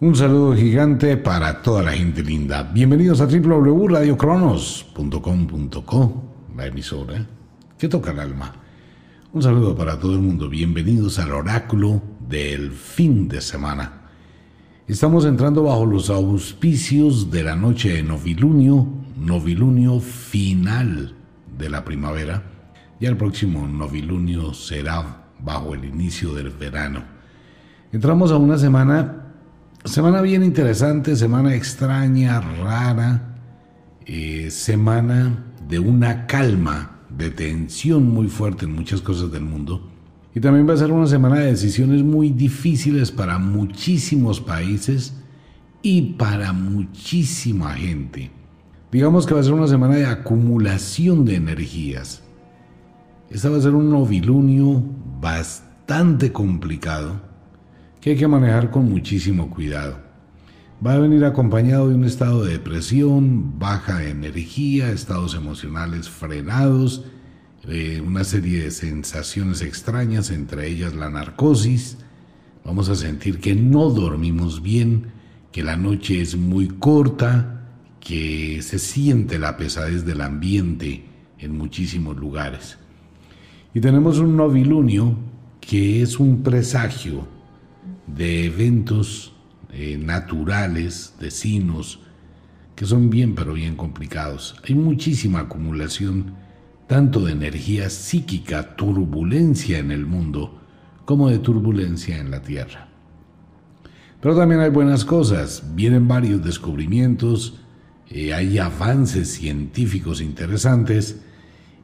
Un saludo gigante para toda la gente linda. Bienvenidos a www.radiocronos.com.co, la emisora que toca el alma. Un saludo para todo el mundo. Bienvenidos al oráculo del fin de semana. Estamos entrando bajo los auspicios de la noche de novilunio, novilunio final de la primavera. Ya el próximo novilunio será bajo el inicio del verano. Entramos a una semana Semana bien interesante, semana extraña, rara, eh, semana de una calma, de tensión muy fuerte en muchas cosas del mundo. Y también va a ser una semana de decisiones muy difíciles para muchísimos países y para muchísima gente. Digamos que va a ser una semana de acumulación de energías. Esta va a ser un novilunio bastante complicado que hay que manejar con muchísimo cuidado. Va a venir acompañado de un estado de depresión, baja energía, estados emocionales frenados, eh, una serie de sensaciones extrañas, entre ellas la narcosis. Vamos a sentir que no dormimos bien, que la noche es muy corta, que se siente la pesadez del ambiente en muchísimos lugares. Y tenemos un novilunio que es un presagio de eventos eh, naturales, de sinos, que son bien pero bien complicados. Hay muchísima acumulación tanto de energía psíquica, turbulencia en el mundo, como de turbulencia en la Tierra. Pero también hay buenas cosas, vienen varios descubrimientos, eh, hay avances científicos interesantes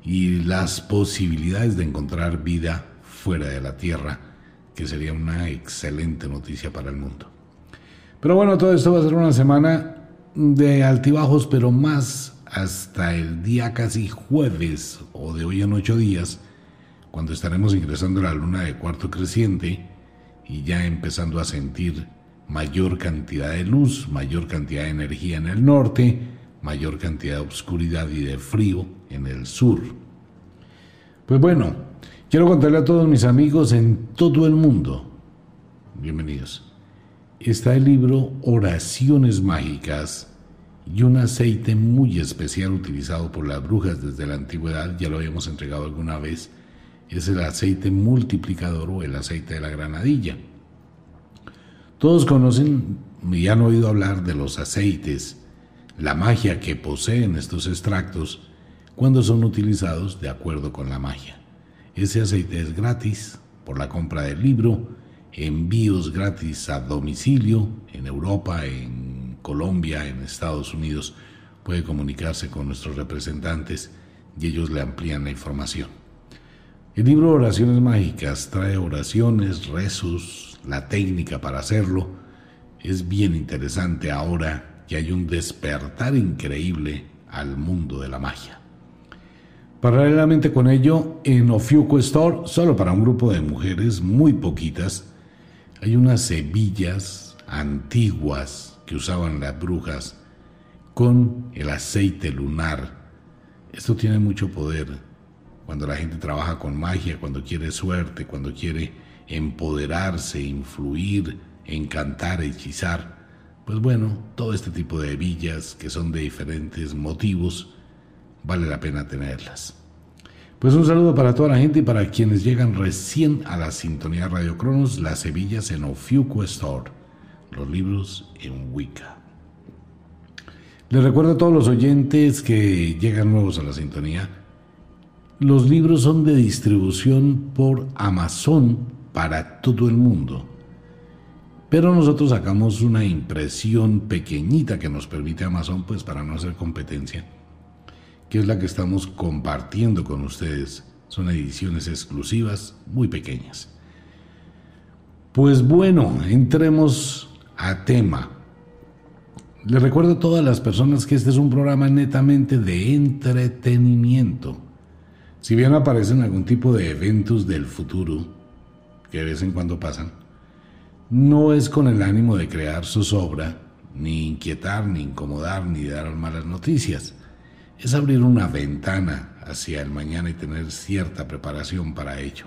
y las posibilidades de encontrar vida fuera de la Tierra que sería una excelente noticia para el mundo. Pero bueno, todo esto va a ser una semana de altibajos, pero más hasta el día casi jueves o de hoy en ocho días, cuando estaremos ingresando a la luna de cuarto creciente y ya empezando a sentir mayor cantidad de luz, mayor cantidad de energía en el norte, mayor cantidad de oscuridad y de frío en el sur. Pues bueno, Quiero contarle a todos mis amigos en todo el mundo, bienvenidos, está el libro Oraciones Mágicas y un aceite muy especial utilizado por las brujas desde la antigüedad, ya lo habíamos entregado alguna vez, es el aceite multiplicador o el aceite de la granadilla. Todos conocen y han oído hablar de los aceites, la magia que poseen estos extractos cuando son utilizados de acuerdo con la magia. Ese aceite es gratis por la compra del libro, envíos gratis a domicilio en Europa, en Colombia, en Estados Unidos. Puede comunicarse con nuestros representantes y ellos le amplían la información. El libro Oraciones Mágicas trae oraciones, rezos, la técnica para hacerlo. Es bien interesante ahora que hay un despertar increíble al mundo de la magia. Paralelamente con ello, en Ofiuco Store, solo para un grupo de mujeres, muy poquitas, hay unas hebillas antiguas que usaban las brujas con el aceite lunar. Esto tiene mucho poder cuando la gente trabaja con magia, cuando quiere suerte, cuando quiere empoderarse, influir, encantar, hechizar. Pues bueno, todo este tipo de hebillas que son de diferentes motivos vale la pena tenerlas. Pues un saludo para toda la gente y para quienes llegan recién a la sintonía Radio Cronos, las Sevillas en Ofiuco Store, los libros en Wicca. Les recuerdo a todos los oyentes que llegan nuevos a la sintonía, los libros son de distribución por Amazon para todo el mundo. Pero nosotros sacamos una impresión pequeñita que nos permite Amazon pues para no hacer competencia que es la que estamos compartiendo con ustedes. Son ediciones exclusivas muy pequeñas. Pues bueno, entremos a tema. Les recuerdo a todas las personas que este es un programa netamente de entretenimiento. Si bien aparecen algún tipo de eventos del futuro, que de vez en cuando pasan, no es con el ánimo de crear zozobra, ni inquietar, ni incomodar, ni dar malas noticias es abrir una ventana hacia el mañana y tener cierta preparación para ello.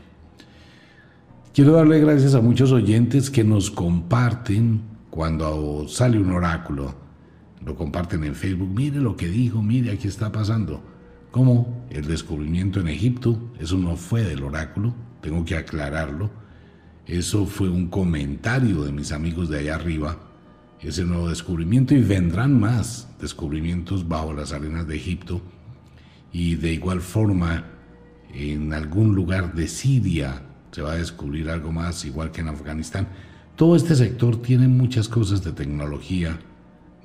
Quiero darle gracias a muchos oyentes que nos comparten cuando sale un oráculo, lo comparten en Facebook, mire lo que dijo, mire, aquí está pasando. Como el descubrimiento en Egipto, eso no fue del oráculo, tengo que aclararlo. Eso fue un comentario de mis amigos de allá arriba, ese nuevo descubrimiento y vendrán más descubrimientos bajo las arenas de Egipto y de igual forma en algún lugar de Siria se va a descubrir algo más, igual que en Afganistán. Todo este sector tiene muchas cosas de tecnología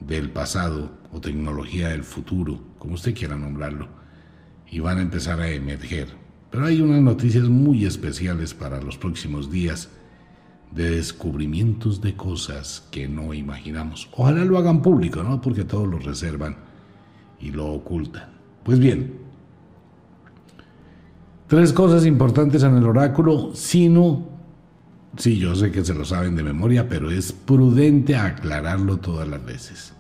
del pasado o tecnología del futuro, como usted quiera nombrarlo, y van a empezar a emerger. Pero hay unas noticias muy especiales para los próximos días de descubrimientos de cosas que no imaginamos. Ojalá lo hagan público, ¿no? Porque todos lo reservan y lo ocultan. Pues bien, tres cosas importantes en el oráculo, sino, sí, yo sé que se lo saben de memoria, pero es prudente aclararlo todas las veces.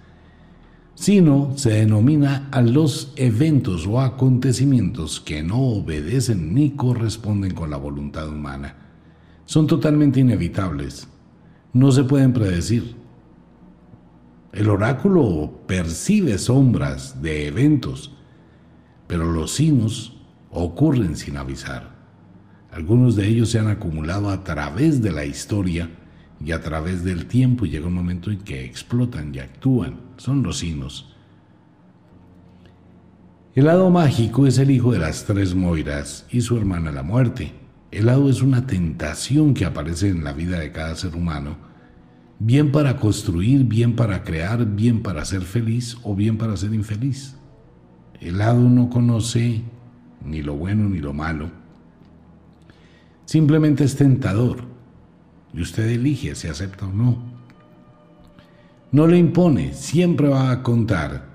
Sino se denomina a los eventos o acontecimientos que no obedecen ni corresponden con la voluntad humana son totalmente inevitables. No se pueden predecir. El oráculo percibe sombras de eventos, pero los signos ocurren sin avisar. Algunos de ellos se han acumulado a través de la historia y a través del tiempo y llega un momento en que explotan y actúan. Son los signos. El lado mágico es el hijo de las tres Moiras y su hermana la muerte. El lado es una tentación que aparece en la vida de cada ser humano, bien para construir, bien para crear, bien para ser feliz o bien para ser infeliz. El lado no conoce ni lo bueno ni lo malo. Simplemente es tentador y usted elige si acepta o no. No le impone, siempre va a contar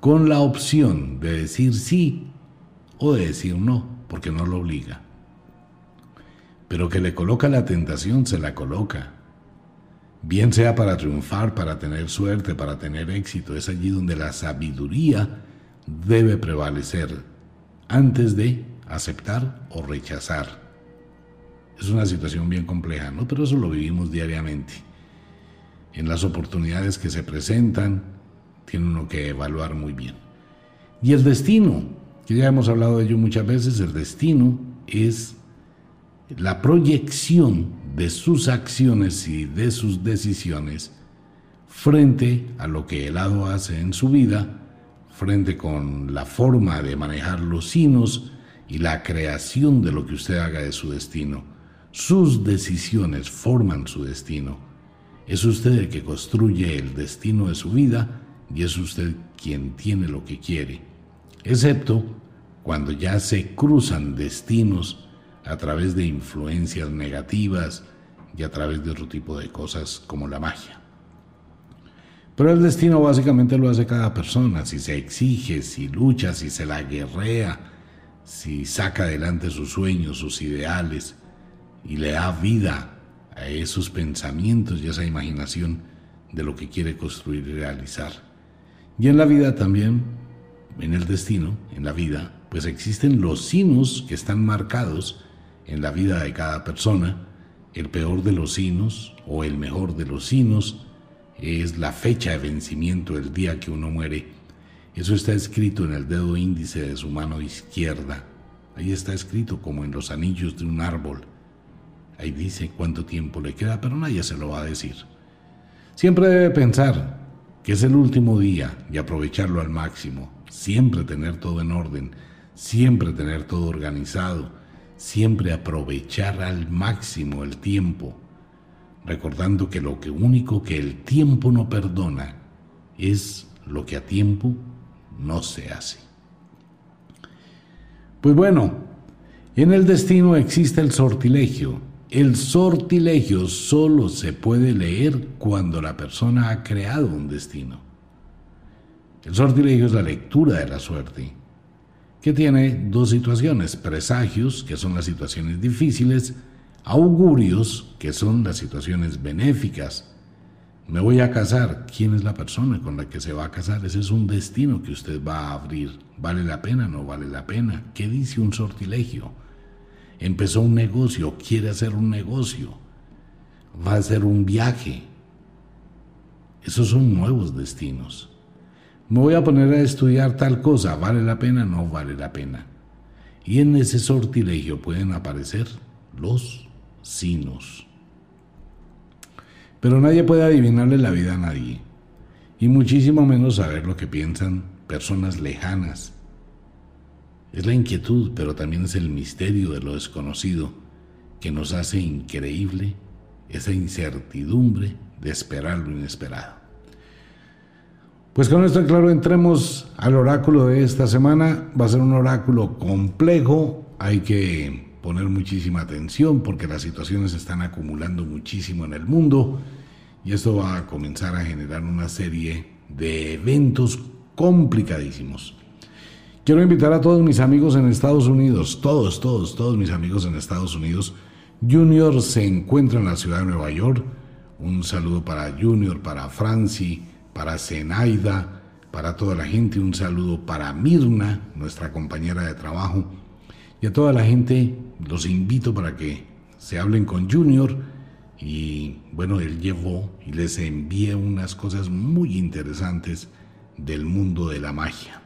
con la opción de decir sí o de decir no, porque no lo obliga pero que le coloca la tentación, se la coloca. Bien sea para triunfar, para tener suerte, para tener éxito, es allí donde la sabiduría debe prevalecer antes de aceptar o rechazar. Es una situación bien compleja, ¿no? Pero eso lo vivimos diariamente. En las oportunidades que se presentan, tiene uno que evaluar muy bien. Y el destino, que ya hemos hablado de ello muchas veces, el destino es la proyección de sus acciones y de sus decisiones frente a lo que el hado hace en su vida, frente con la forma de manejar los sinos y la creación de lo que usted haga de su destino. Sus decisiones forman su destino. Es usted el que construye el destino de su vida y es usted quien tiene lo que quiere, excepto cuando ya se cruzan destinos a través de influencias negativas y a través de otro tipo de cosas como la magia. Pero el destino básicamente lo hace cada persona, si se exige, si lucha, si se la guerrea, si saca adelante sus sueños, sus ideales y le da vida a esos pensamientos y esa imaginación de lo que quiere construir y realizar. Y en la vida también, en el destino, en la vida, pues existen los signos que están marcados en la vida de cada persona, el peor de los signos o el mejor de los signos es la fecha de vencimiento, el día que uno muere. Eso está escrito en el dedo índice de su mano izquierda. Ahí está escrito como en los anillos de un árbol. Ahí dice cuánto tiempo le queda, pero nadie se lo va a decir. Siempre debe pensar que es el último día y aprovecharlo al máximo. Siempre tener todo en orden, siempre tener todo organizado siempre aprovechar al máximo el tiempo, recordando que lo único que el tiempo no perdona es lo que a tiempo no se hace. Pues bueno, en el destino existe el sortilegio. El sortilegio solo se puede leer cuando la persona ha creado un destino. El sortilegio es la lectura de la suerte que tiene dos situaciones, presagios, que son las situaciones difíciles, augurios, que son las situaciones benéficas. Me voy a casar, ¿quién es la persona con la que se va a casar? Ese es un destino que usted va a abrir. ¿Vale la pena? ¿No vale la pena? ¿Qué dice un sortilegio? Empezó un negocio, quiere hacer un negocio, va a hacer un viaje. Esos son nuevos destinos. Me voy a poner a estudiar tal cosa, ¿vale la pena? No vale la pena. Y en ese sortilegio pueden aparecer los sinos. Pero nadie puede adivinarle la vida a nadie, y muchísimo menos saber lo que piensan personas lejanas. Es la inquietud, pero también es el misterio de lo desconocido que nos hace increíble esa incertidumbre de esperar lo inesperado. Pues con esto claro, entremos al oráculo de esta semana. Va a ser un oráculo complejo, hay que poner muchísima atención porque las situaciones se están acumulando muchísimo en el mundo y esto va a comenzar a generar una serie de eventos complicadísimos. Quiero invitar a todos mis amigos en Estados Unidos, todos, todos, todos mis amigos en Estados Unidos. Junior se encuentra en la ciudad de Nueva York. Un saludo para Junior, para Franci, para Zenaida, para toda la gente. Un saludo para Mirna, nuestra compañera de trabajo. Y a toda la gente los invito para que se hablen con Junior. Y bueno, él llevó y les envié unas cosas muy interesantes del mundo de la magia.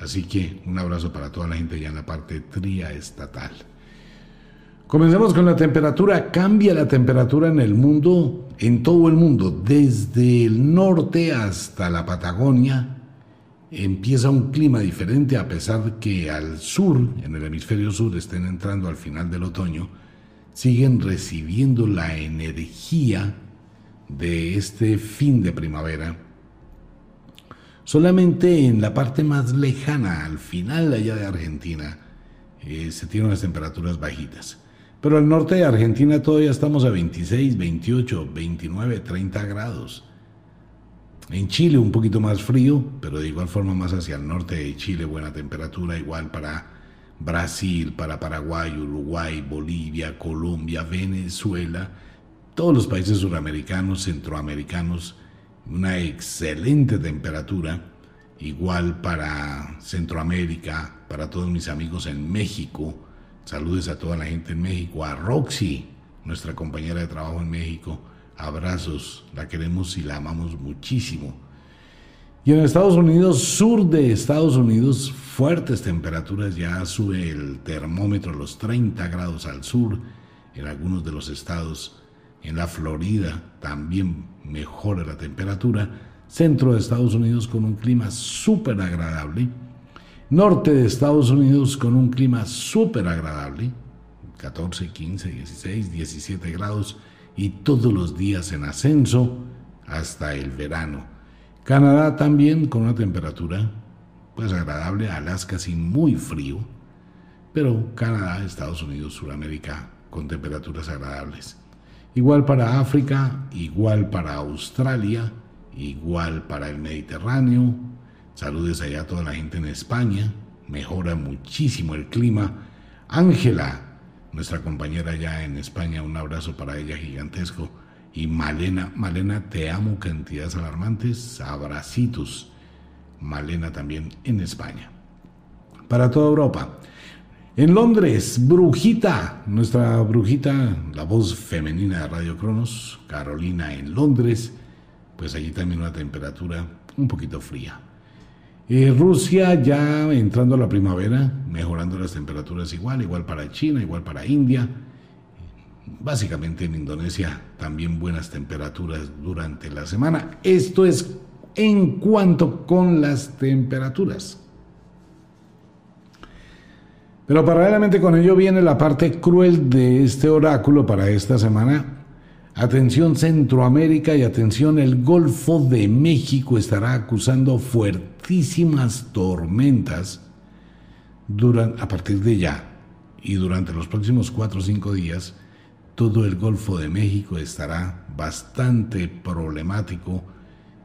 Así que un abrazo para toda la gente ya en la parte tría estatal. Comencemos con la temperatura. Cambia la temperatura en el mundo, en todo el mundo, desde el norte hasta la Patagonia. Empieza un clima diferente a pesar de que al sur, en el hemisferio sur, estén entrando al final del otoño, siguen recibiendo la energía de este fin de primavera Solamente en la parte más lejana, al final allá de Argentina, eh, se tienen las temperaturas bajitas. Pero al norte de Argentina todavía estamos a 26, 28, 29, 30 grados. En Chile un poquito más frío, pero de igual forma más hacia el norte de Chile buena temperatura, igual para Brasil, para Paraguay, Uruguay, Bolivia, Colombia, Venezuela, todos los países suramericanos, centroamericanos, una excelente temperatura, igual para Centroamérica, para todos mis amigos en México. Saludos a toda la gente en México, a Roxy, nuestra compañera de trabajo en México. Abrazos, la queremos y la amamos muchísimo. Y en Estados Unidos, sur de Estados Unidos, fuertes temperaturas, ya sube el termómetro a los 30 grados al sur en algunos de los estados en la Florida también mejora la temperatura. Centro de Estados Unidos con un clima súper agradable. Norte de Estados Unidos con un clima súper agradable. 14, 15, 16, 17 grados y todos los días en ascenso hasta el verano. Canadá también con una temperatura pues agradable, Alaska sin muy frío, pero Canadá, Estados Unidos, Sudamérica con temperaturas agradables. Igual para África, igual para Australia, igual para el Mediterráneo. Saludes allá a toda la gente en España. Mejora muchísimo el clima. Ángela, nuestra compañera allá en España, un abrazo para ella gigantesco. Y Malena, Malena, te amo, cantidades alarmantes, abracitos. Malena también en España. Para toda Europa, en Londres, Brujita, nuestra Brujita, la voz femenina de Radio Cronos, Carolina en Londres, pues allí también una temperatura un poquito fría. Eh, Rusia ya entrando a la primavera, mejorando las temperaturas igual, igual para China, igual para India. Básicamente en Indonesia también buenas temperaturas durante la semana. Esto es en cuanto con las temperaturas. Pero paralelamente con ello viene la parte cruel de este oráculo para esta semana. Atención Centroamérica y atención el Golfo de México estará acusando fuertísimas tormentas a partir de ya y durante los próximos cuatro o cinco días todo el Golfo de México estará bastante problemático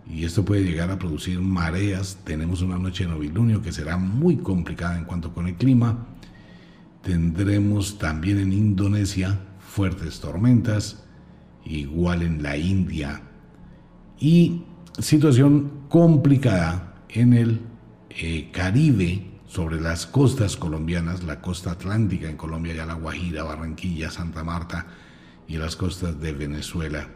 y esto puede llegar a producir mareas. Tenemos una noche de novilunio que será muy complicada en cuanto con el clima Tendremos también en Indonesia fuertes tormentas, igual en la India. Y situación complicada en el eh, Caribe, sobre las costas colombianas, la costa atlántica en Colombia, ya la Guajira, Barranquilla, Santa Marta y las costas de Venezuela.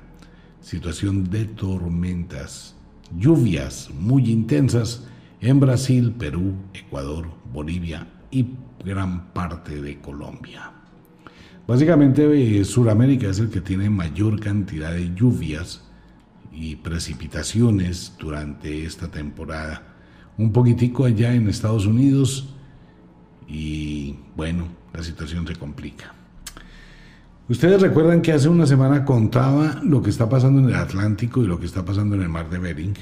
situación de tormentas, lluvias muy intensas en Brasil, Perú, Ecuador, Bolivia y gran parte de Colombia. Básicamente eh, Sudamérica es el que tiene mayor cantidad de lluvias y precipitaciones durante esta temporada. Un poquitico allá en Estados Unidos y bueno, la situación se complica. Ustedes recuerdan que hace una semana contaba lo que está pasando en el Atlántico y lo que está pasando en el mar de Bering.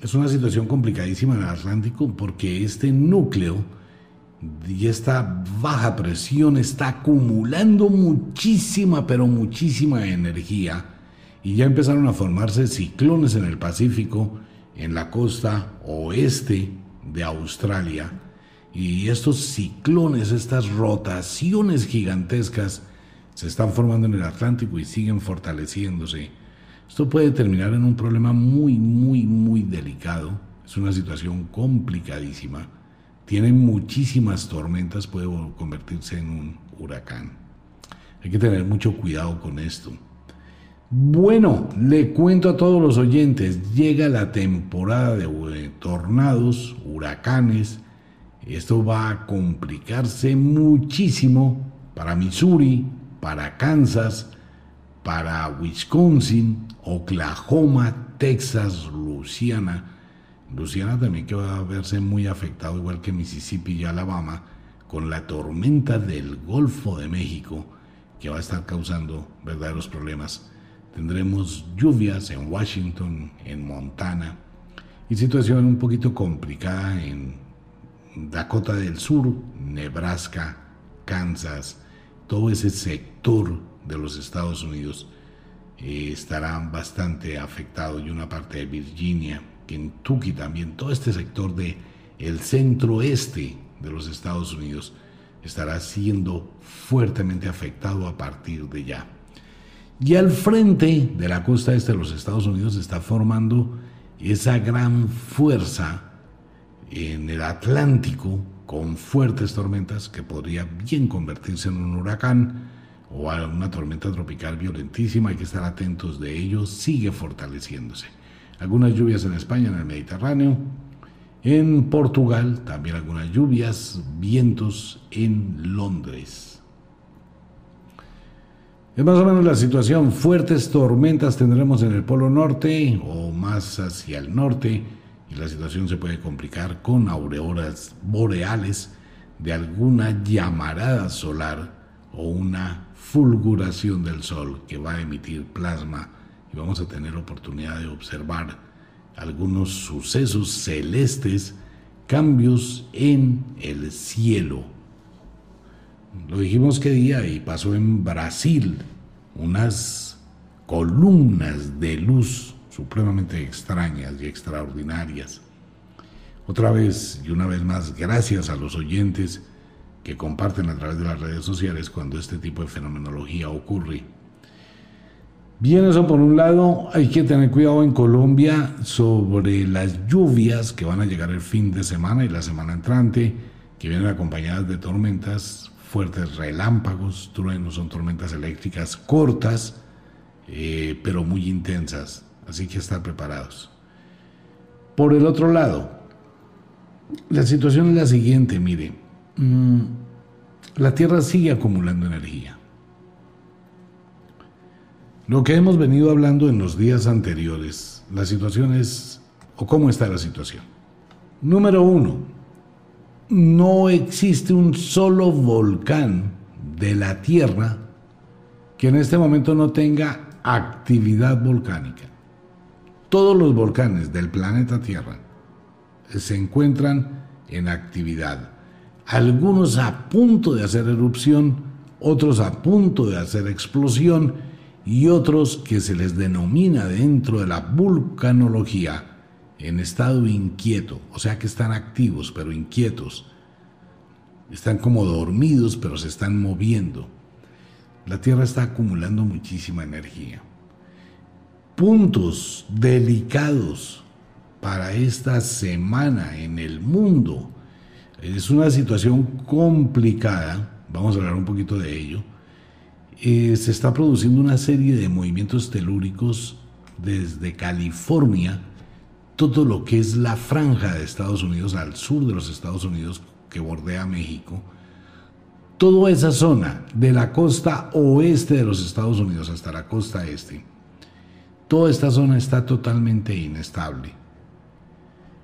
Es una situación complicadísima en el Atlántico porque este núcleo y esta baja presión está acumulando muchísima, pero muchísima energía y ya empezaron a formarse ciclones en el Pacífico, en la costa oeste de Australia. Y estos ciclones, estas rotaciones gigantescas, se están formando en el Atlántico y siguen fortaleciéndose. Esto puede terminar en un problema muy, muy, muy delicado. Es una situación complicadísima. Tiene muchísimas tormentas, puede convertirse en un huracán. Hay que tener mucho cuidado con esto. Bueno, le cuento a todos los oyentes, llega la temporada de tornados, huracanes. Esto va a complicarse muchísimo para Missouri, para Kansas, para Wisconsin, Oklahoma, Texas, Luisiana. Luisiana también que va a verse muy afectado, igual que Mississippi y Alabama, con la tormenta del Golfo de México, que va a estar causando verdaderos problemas. Tendremos lluvias en Washington, en Montana, y situación un poquito complicada en Dakota del Sur, Nebraska, Kansas, todo ese sector de los Estados Unidos eh, estará bastante afectado y una parte de Virginia, Kentucky también, todo este sector de el centro este de los Estados Unidos estará siendo fuertemente afectado a partir de ya. Y al frente de la costa este de los Estados Unidos está formando esa gran fuerza en el Atlántico con fuertes tormentas que podría bien convertirse en un huracán o a una tormenta tropical violentísima. Hay que estar atentos de ello. Sigue fortaleciéndose. Algunas lluvias en España, en el Mediterráneo. En Portugal también algunas lluvias, vientos en Londres. Es más o menos la situación. Fuertes tormentas tendremos en el Polo Norte o más hacia el norte y la situación se puede complicar con auroras boreales de alguna llamarada solar o una fulguración del sol que va a emitir plasma y vamos a tener oportunidad de observar algunos sucesos celestes, cambios en el cielo. Lo dijimos que día y pasó en Brasil unas columnas de luz supremamente extrañas y extraordinarias. Otra vez y una vez más, gracias a los oyentes que comparten a través de las redes sociales cuando este tipo de fenomenología ocurre. Bien, eso por un lado, hay que tener cuidado en Colombia sobre las lluvias que van a llegar el fin de semana y la semana entrante, que vienen acompañadas de tormentas, fuertes relámpagos, truenos, son tormentas eléctricas cortas, eh, pero muy intensas. Así que estar preparados. Por el otro lado, la situación es la siguiente, mire, mm, la Tierra sigue acumulando energía. Lo que hemos venido hablando en los días anteriores, la situación es, o cómo está la situación. Número uno, no existe un solo volcán de la Tierra que en este momento no tenga actividad volcánica todos los volcanes del planeta Tierra se encuentran en actividad. Algunos a punto de hacer erupción, otros a punto de hacer explosión y otros que se les denomina dentro de la vulcanología en estado inquieto, o sea que están activos pero inquietos. Están como dormidos pero se están moviendo. La Tierra está acumulando muchísima energía puntos delicados para esta semana en el mundo. Es una situación complicada, vamos a hablar un poquito de ello, eh, se está produciendo una serie de movimientos telúricos desde California, todo lo que es la franja de Estados Unidos, al sur de los Estados Unidos, que bordea México, toda esa zona, de la costa oeste de los Estados Unidos hasta la costa este, toda esta zona está totalmente inestable.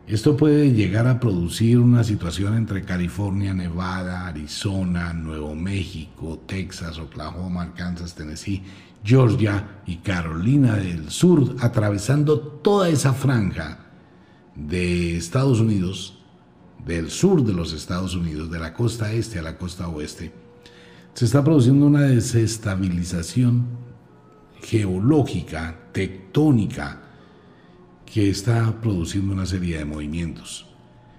Esto puede llegar a producir una situación entre California, Nevada, Arizona, Nuevo México, Texas, Oklahoma, Arkansas, Tennessee, Georgia y Carolina del Sur, atravesando toda esa franja de Estados Unidos, del sur de los Estados Unidos, de la costa este a la costa oeste. Se está produciendo una desestabilización geológica, tectónica, que está produciendo una serie de movimientos.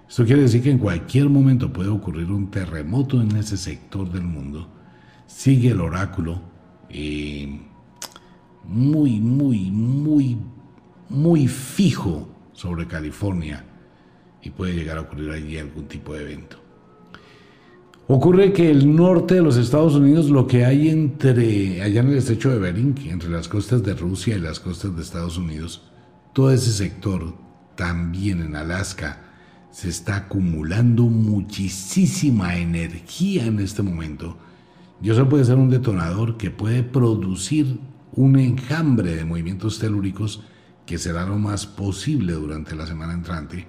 Esto quiere decir que en cualquier momento puede ocurrir un terremoto en ese sector del mundo. Sigue el oráculo eh, muy, muy, muy, muy fijo sobre California y puede llegar a ocurrir allí algún tipo de evento. Ocurre que el norte de los Estados Unidos, lo que hay entre, allá en el estrecho de Bering, entre las costas de Rusia y las costas de Estados Unidos, todo ese sector, también en Alaska, se está acumulando muchísima energía en este momento. Y eso puede ser un detonador que puede producir un enjambre de movimientos telúricos que será lo más posible durante la semana entrante,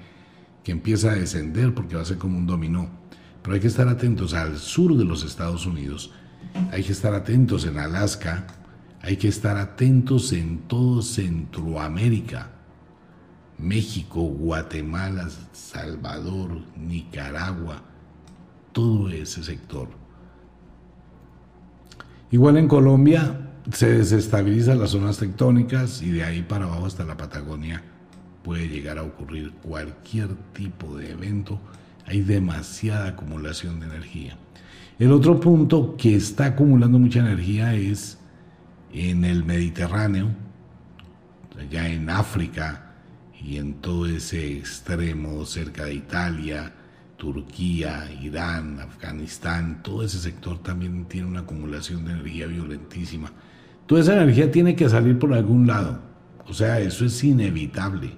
que empieza a descender porque va a ser como un dominó. Pero hay que estar atentos al sur de los Estados Unidos, hay que estar atentos en Alaska, hay que estar atentos en todo Centroamérica, México, Guatemala, Salvador, Nicaragua, todo ese sector. Igual en Colombia se desestabilizan las zonas tectónicas y de ahí para abajo hasta la Patagonia puede llegar a ocurrir cualquier tipo de evento. Hay demasiada acumulación de energía. El otro punto que está acumulando mucha energía es en el Mediterráneo, allá en África y en todo ese extremo cerca de Italia, Turquía, Irán, Afganistán, todo ese sector también tiene una acumulación de energía violentísima. Toda esa energía tiene que salir por algún lado. O sea, eso es inevitable.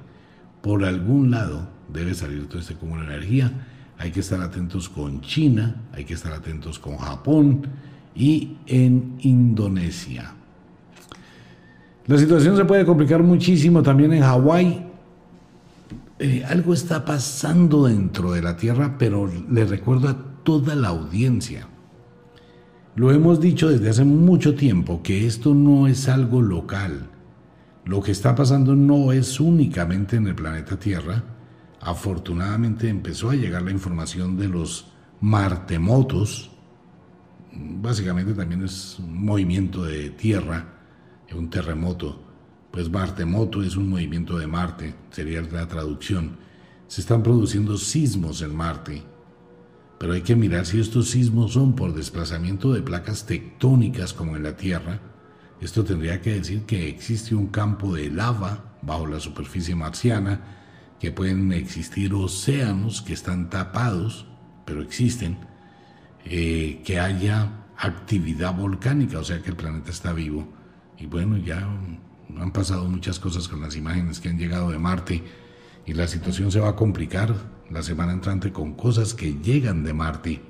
Por algún lado debe salir todo este cúmulo de energía. Hay que estar atentos con China, hay que estar atentos con Japón y en Indonesia. La situación se puede complicar muchísimo también en Hawái. Eh, algo está pasando dentro de la Tierra, pero le recuerdo a toda la audiencia. Lo hemos dicho desde hace mucho tiempo que esto no es algo local. Lo que está pasando no es únicamente en el planeta Tierra. Afortunadamente empezó a llegar la información de los martemotos. Básicamente también es un movimiento de tierra un terremoto, pues Martemoto es un movimiento de Marte, sería la traducción. Se están produciendo sismos en Marte, pero hay que mirar si estos sismos son por desplazamiento de placas tectónicas como en la Tierra. Esto tendría que decir que existe un campo de lava bajo la superficie marciana, que pueden existir océanos que están tapados, pero existen, eh, que haya actividad volcánica, o sea que el planeta está vivo y bueno, ya han pasado muchas cosas con las imágenes que han llegado de Marte y la situación se va a complicar la semana entrante con cosas que llegan de Marte.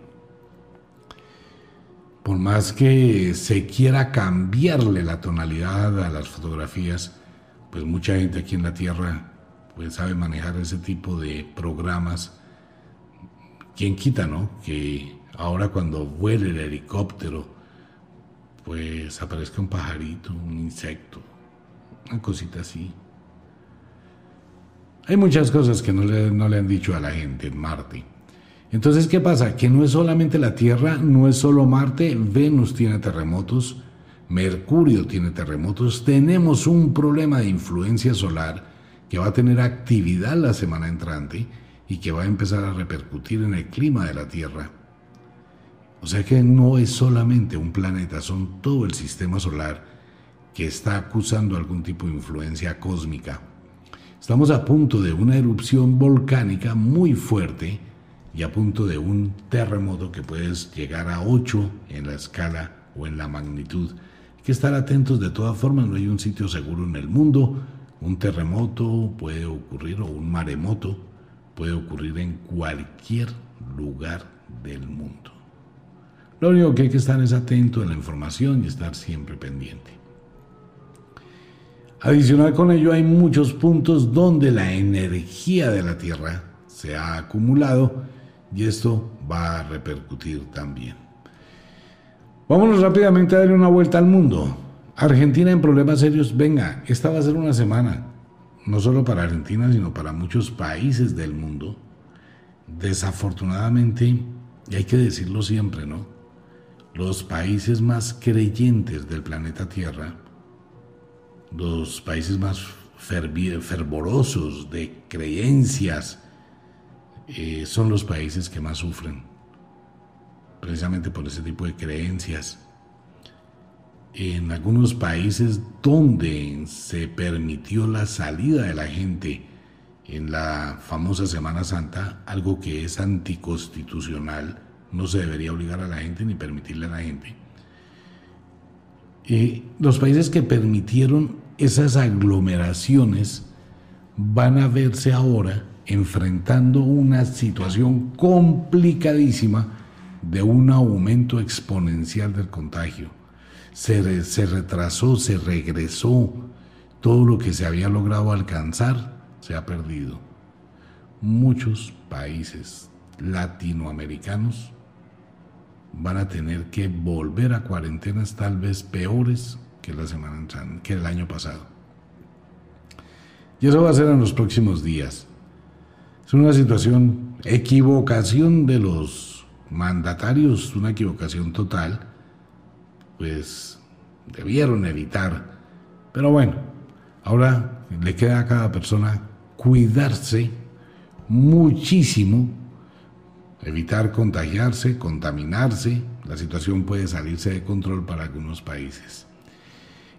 Por más que se quiera cambiarle la tonalidad a las fotografías, pues mucha gente aquí en la Tierra pues sabe manejar ese tipo de programas. ¿Quién quita, no? Que ahora cuando vuele el helicóptero pues aparezca un pajarito, un insecto, una cosita así. Hay muchas cosas que no le, han dicho a la gente en Marte. Entonces, ¿qué pasa? Que no es solamente la Tierra, no es solo Marte, Venus tiene terremotos, Mercurio tiene terremotos, tenemos un problema de influencia solar que va a tener actividad la semana entrante y que va a empezar a repercutir en el clima de la Tierra. O sea que no es solamente un planeta, son todo el sistema solar que está acusando algún tipo de influencia cósmica. Estamos a punto de una erupción volcánica muy fuerte y a punto de un terremoto que puede llegar a 8 en la escala o en la magnitud. Hay que estar atentos de todas formas, no hay un sitio seguro en el mundo. Un terremoto puede ocurrir o un maremoto puede ocurrir en cualquier lugar del mundo. Lo único que hay que estar es atento a la información y estar siempre pendiente. Adicional con ello hay muchos puntos donde la energía de la Tierra se ha acumulado y esto va a repercutir también. Vámonos rápidamente a darle una vuelta al mundo. Argentina en problemas serios. Venga, esta va a ser una semana, no solo para Argentina, sino para muchos países del mundo. Desafortunadamente, y hay que decirlo siempre, ¿no? Los países más creyentes del planeta Tierra los países más fervorosos de creencias eh, son los países que más sufren, precisamente por ese tipo de creencias. En algunos países donde se permitió la salida de la gente en la famosa Semana Santa, algo que es anticonstitucional, no se debería obligar a la gente ni permitirle a la gente. Eh, los países que permitieron esas aglomeraciones van a verse ahora enfrentando una situación complicadísima de un aumento exponencial del contagio. Se, retrasó, se regresó, todo lo que se había logrado alcanzar se ha perdido. Muchos países latinoamericanos van a tener que volver a cuarentenas tal vez peores que la semana que el año pasado. Y eso va a ser en los próximos días. Es una situación, equivocación de los mandatarios, una equivocación total, pues debieron evitar. Pero bueno, ahora le queda a cada persona cuidarse muchísimo, evitar contagiarse, contaminarse. La situación puede salirse de control para algunos países.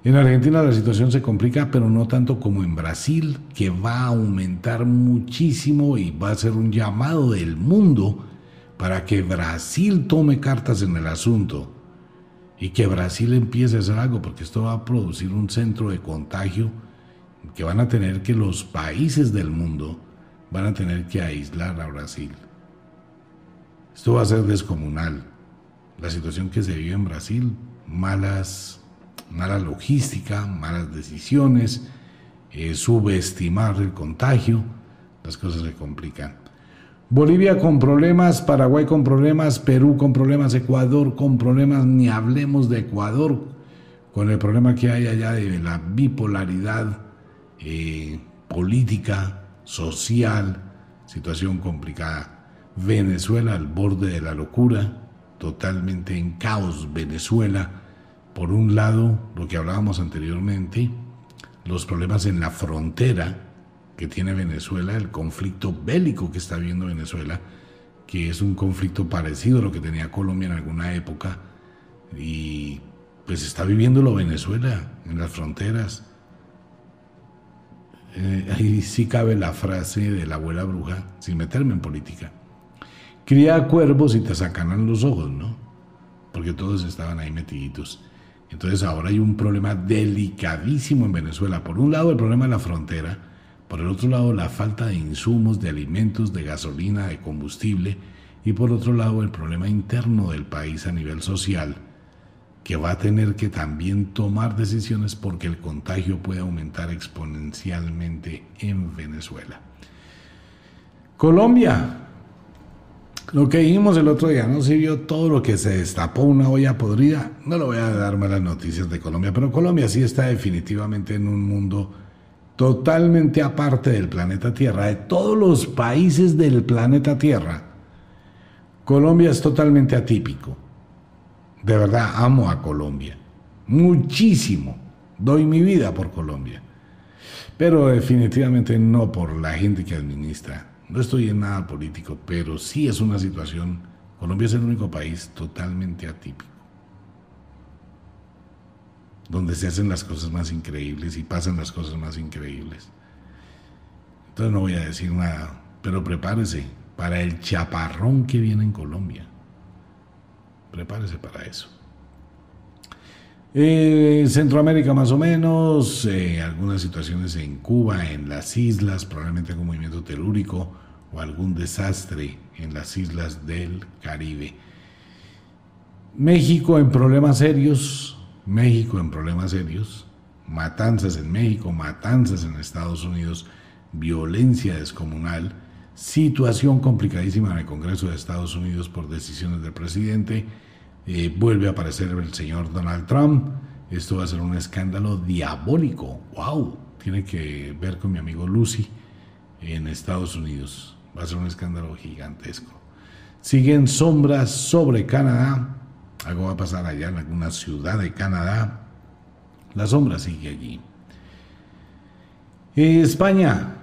En Argentina la situación se complica, pero no tanto como en Brasil, que va a aumentar muchísimo y va a ser un llamado del mundo para que Brasil tome cartas en el asunto y que Brasil empiece a hacer algo, porque esto va a producir un centro de contagio que van a tener que los países del mundo van a tener que aislar a Brasil. Esto va a ser descomunal. La situación que se vive en Brasil, malas mala logística, malas decisiones, eh, subestimar el contagio, las cosas se complican. Bolivia con problemas, Paraguay con problemas, Perú con problemas, Ecuador con problemas, ni hablemos de Ecuador, con el problema que hay allá de la bipolaridad eh, política, social, situación complicada. Venezuela al borde de la locura, totalmente en caos Venezuela por un lado, lo que hablábamos anteriormente, los problemas en la frontera que tiene Venezuela, el conflicto bélico que está viendo Venezuela, que es un conflicto parecido a lo que tenía Colombia en alguna época, y pues está viviéndolo Venezuela en las fronteras. Eh, ahí sí cabe la frase de la abuela bruja, sin meterme en política. Cría cuervos y te sacan los ojos, ¿no? Porque todos estaban ahí metiditos. Entonces ahora hay un problema delicadísimo en Venezuela. Por un lado el problema de la frontera, por el otro lado la falta de insumos, de alimentos, de gasolina, de combustible y por otro lado el problema interno del país a nivel social, que va a tener que también tomar decisiones porque el contagio puede aumentar exponencialmente en Venezuela. Colombia, lo que dijimos el otro día, no sirvió todo lo que se destapó una olla podrida. No le voy a dar malas noticias de Colombia, pero Colombia sí está definitivamente en un mundo totalmente aparte del planeta Tierra, de todos los países del planeta Tierra. Colombia es totalmente atípico. De verdad, amo a Colombia. Muchísimo. Doy mi vida por Colombia. Pero definitivamente no por la gente que administra no estoy en nada político, pero sí es una situación. Colombia es el único país totalmente atípico, donde se hacen las cosas más increíbles y pasan las cosas más increíbles. Entonces no voy a decir nada, pero prepárese para el chaparrón que viene en Colombia. Prepárese para eso. Eh, Centroamérica más o menos, eh, algunas situaciones en Cuba, en las islas, probablemente algún movimiento telúrico o algún desastre en las islas del Caribe. México en problemas serios, México en problemas serios, matanzas en México, matanzas en Estados Unidos, violencia descomunal, situación complicadísima en el Congreso de Estados Unidos por decisiones del presidente, eh, vuelve a aparecer el señor Donald Trump, esto va a ser un escándalo diabólico, wow, tiene que ver con mi amigo Lucy en Estados Unidos, va a ser un escándalo gigantesco. Siguen sombras sobre Canadá, algo va a pasar allá en alguna ciudad de Canadá, la sombra sigue allí. España.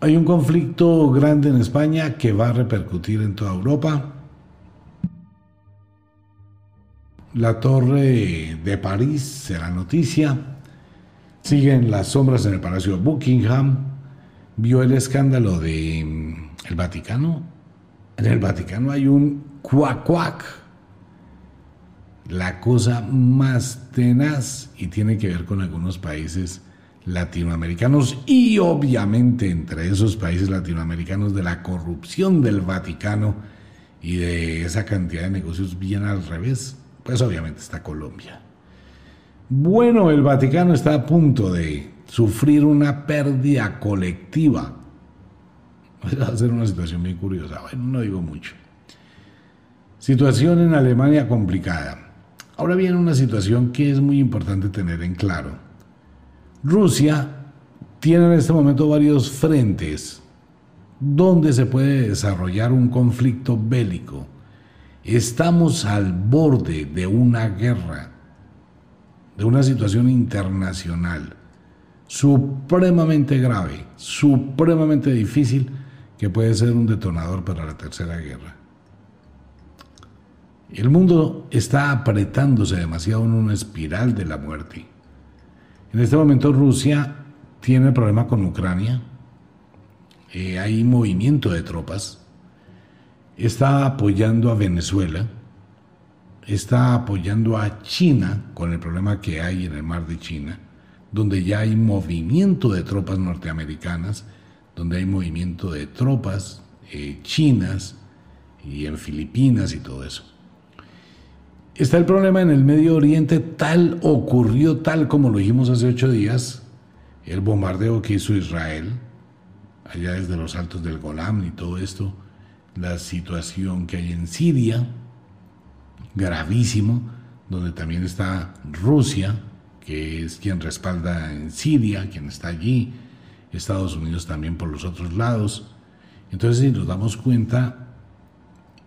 Hay un conflicto grande en España que va a repercutir en toda Europa. La torre de París será noticia. Siguen las sombras en el Palacio de Buckingham. Vio el escándalo de mm, el Vaticano. En el Vaticano hay un cuac cuac la cosa más tenaz y tiene que ver con algunos países latinoamericanos y obviamente entre esos países latinoamericanos de la corrupción del Vaticano y de esa cantidad de negocios bien al revés, pues obviamente está Colombia. Bueno, el Vaticano está a punto de sufrir una pérdida colectiva. Va a ser una situación bien curiosa. Bueno, no digo mucho. Situación en Alemania complicada. Ahora viene una situación que es muy importante tener en claro. Rusia tiene en este momento varios frentes donde se puede desarrollar un conflicto bélico. Estamos al borde de una guerra, de una situación internacional supremamente grave, supremamente difícil, que puede ser un detonador para la tercera guerra. El mundo está apretándose demasiado en una espiral de la muerte. En este momento Rusia tiene problema con Ucrania, eh, hay movimiento de tropas, está apoyando a Venezuela, está apoyando a China con el problema que hay en el mar de China, donde ya hay movimiento de tropas norteamericanas, donde hay movimiento de tropas eh, chinas y en Filipinas y todo eso. Está el problema en el Medio Oriente, tal ocurrió, tal como lo dijimos hace ocho días, el bombardeo que hizo Israel, allá desde los altos del Golán y todo esto, la situación que hay en Siria, gravísimo, donde también está Rusia, que es quien respalda en Siria, quien está allí, Estados Unidos también por los otros lados. Entonces, si nos damos cuenta,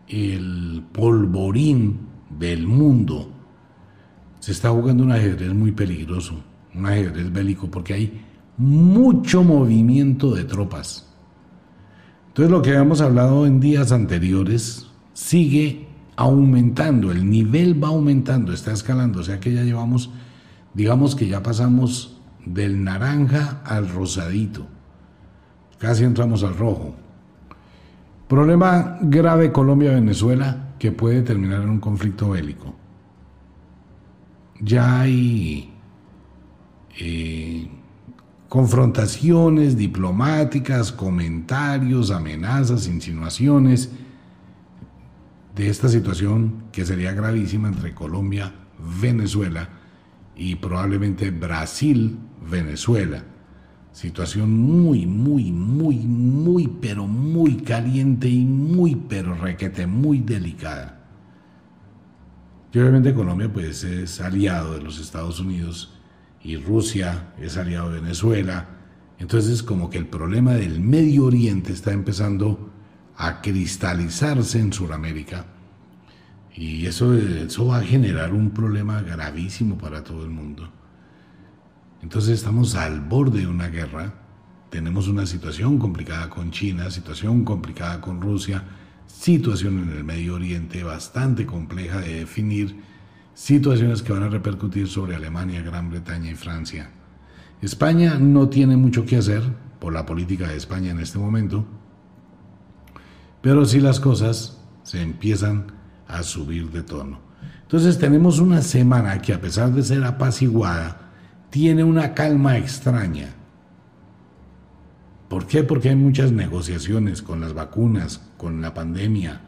el polvorín del mundo, se está jugando un ajedrez muy peligroso, un ajedrez bélico, porque hay mucho movimiento de tropas. Entonces lo que habíamos hablado en días anteriores sigue aumentando, el nivel va aumentando, está escalando, o sea que ya llevamos, digamos que ya pasamos del naranja al rosadito, casi entramos al rojo. Problema grave Colombia-Venezuela, que puede terminar en un conflicto bélico. Ya hay eh, confrontaciones diplomáticas, comentarios, amenazas, insinuaciones de esta situación que sería gravísima entre Colombia, Venezuela y probablemente Brasil, Venezuela. Situación muy, muy, muy, muy, pero muy caliente y muy, pero requete, muy delicada. Y obviamente Colombia pues es aliado de los Estados Unidos y Rusia es aliado de Venezuela. Entonces como que el problema del Medio Oriente está empezando a cristalizarse en Sudamérica y eso, eso va a generar un problema gravísimo para todo el mundo. Entonces estamos al borde de una guerra, tenemos una situación complicada con China, situación complicada con Rusia, situación en el Medio Oriente bastante compleja de definir, situaciones que van a repercutir sobre Alemania, Gran Bretaña y Francia. España no tiene mucho que hacer por la política de España en este momento, pero sí las cosas se empiezan a subir de tono. Entonces tenemos una semana que a pesar de ser apaciguada, tiene una calma extraña. ¿Por qué? Porque hay muchas negociaciones con las vacunas, con la pandemia,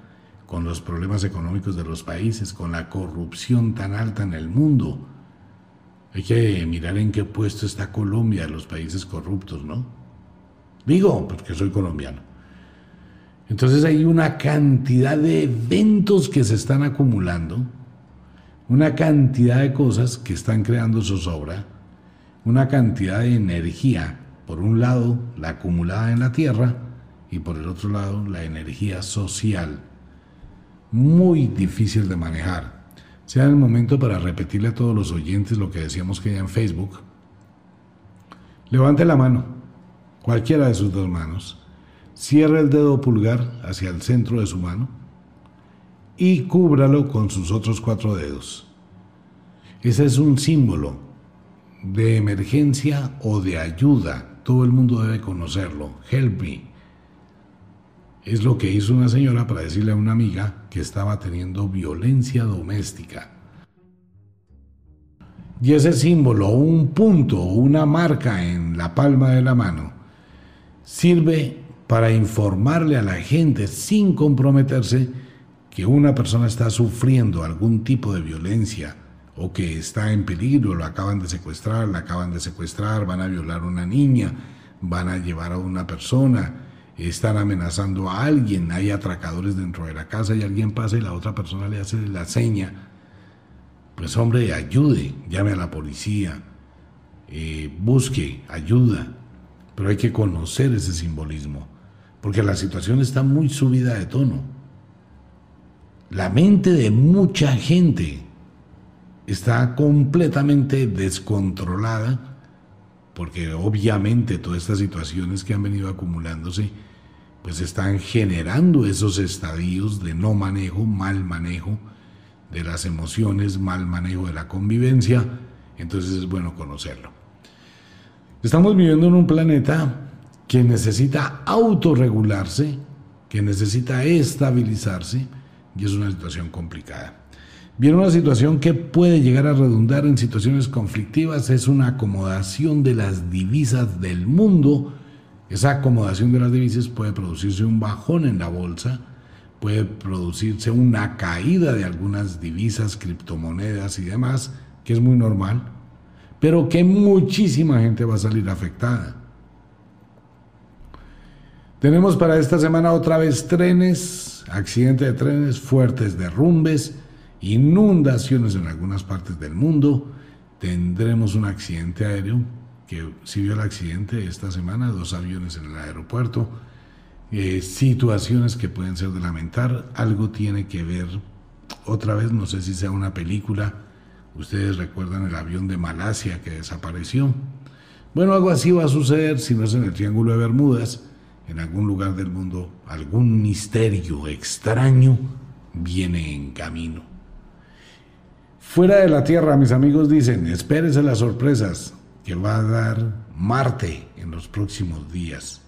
con los problemas económicos de los países, con la corrupción tan alta en el mundo. Hay que mirar en qué puesto está Colombia, los países corruptos, ¿no? Digo, porque soy colombiano. Entonces hay una cantidad de eventos que se están acumulando, una cantidad de cosas que están creando zozobra, una cantidad de energía, por un lado la acumulada en la Tierra y por el otro lado la energía social, muy difícil de manejar. Sea el momento para repetirle a todos los oyentes lo que decíamos que ya en Facebook. Levante la mano, cualquiera de sus dos manos, cierre el dedo pulgar hacia el centro de su mano y cúbralo con sus otros cuatro dedos. Ese es un símbolo de emergencia o de ayuda. Todo el mundo debe conocerlo. Help me. Es lo que hizo una señora para decirle a una amiga que estaba teniendo violencia doméstica. Y ese símbolo, un punto, una marca en la palma de la mano, sirve para informarle a la gente sin comprometerse que una persona está sufriendo algún tipo de violencia o que está en peligro, lo acaban de secuestrar, la acaban de secuestrar, van a violar a una niña, van a llevar a una persona, están amenazando a alguien, hay atracadores dentro de la casa y alguien pasa y la otra persona le hace la seña. Pues hombre, ayude, llame a la policía, eh, busque ayuda, pero hay que conocer ese simbolismo, porque la situación está muy subida de tono. La mente de mucha gente está completamente descontrolada, porque obviamente todas estas situaciones que han venido acumulándose, pues están generando esos estadios de no manejo, mal manejo de las emociones, mal manejo de la convivencia, entonces es bueno conocerlo. Estamos viviendo en un planeta que necesita autorregularse, que necesita estabilizarse, y es una situación complicada. Viene una situación que puede llegar a redundar en situaciones conflictivas, es una acomodación de las divisas del mundo. Esa acomodación de las divisas puede producirse un bajón en la bolsa, puede producirse una caída de algunas divisas, criptomonedas y demás, que es muy normal, pero que muchísima gente va a salir afectada. Tenemos para esta semana otra vez trenes, accidentes de trenes, fuertes derrumbes, inundaciones en algunas partes del mundo, tendremos un accidente aéreo, que si vio el accidente esta semana, dos aviones en el aeropuerto, eh, situaciones que pueden ser de lamentar, algo tiene que ver, otra vez, no sé si sea una película, ustedes recuerdan el avión de Malasia que desapareció. Bueno, algo así va a suceder si no es en el Triángulo de Bermudas, en algún lugar del mundo, algún misterio extraño viene en camino. Fuera de la Tierra, mis amigos dicen, espérese las sorpresas que va a dar Marte en los próximos días.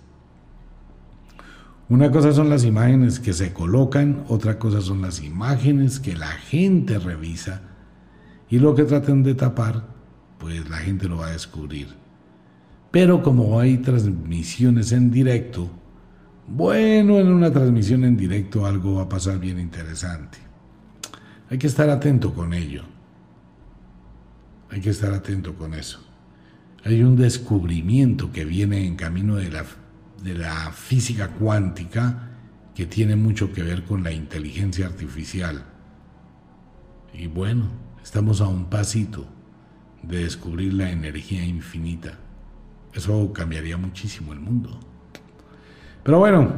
Una cosa son las imágenes que se colocan, otra cosa son las imágenes que la gente revisa y lo que traten de tapar, pues la gente lo va a descubrir. Pero como hay transmisiones en directo, bueno, en una transmisión en directo algo va a pasar bien interesante. Hay que estar atento con ello. Hay que estar atento con eso. Hay un descubrimiento que viene en camino de la, de la física cuántica que tiene mucho que ver con la inteligencia artificial. Y bueno, estamos a un pasito de descubrir la energía infinita. Eso cambiaría muchísimo el mundo. Pero bueno,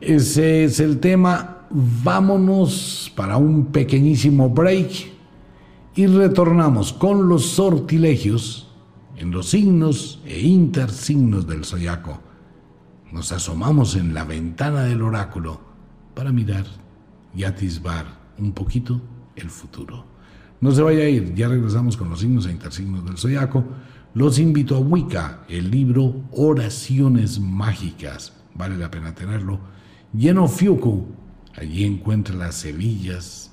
ese es el tema. Vámonos para un pequeñísimo break y retornamos con los sortilegios en los signos e intersignos del zodiaco. Nos asomamos en la ventana del oráculo para mirar y atisbar un poquito el futuro. No se vaya a ir, ya regresamos con los signos e intersignos del zodiaco. Los invito a Wicca, el libro Oraciones Mágicas. Vale la pena tenerlo. Lleno Fiuku, allí encuentra las semillas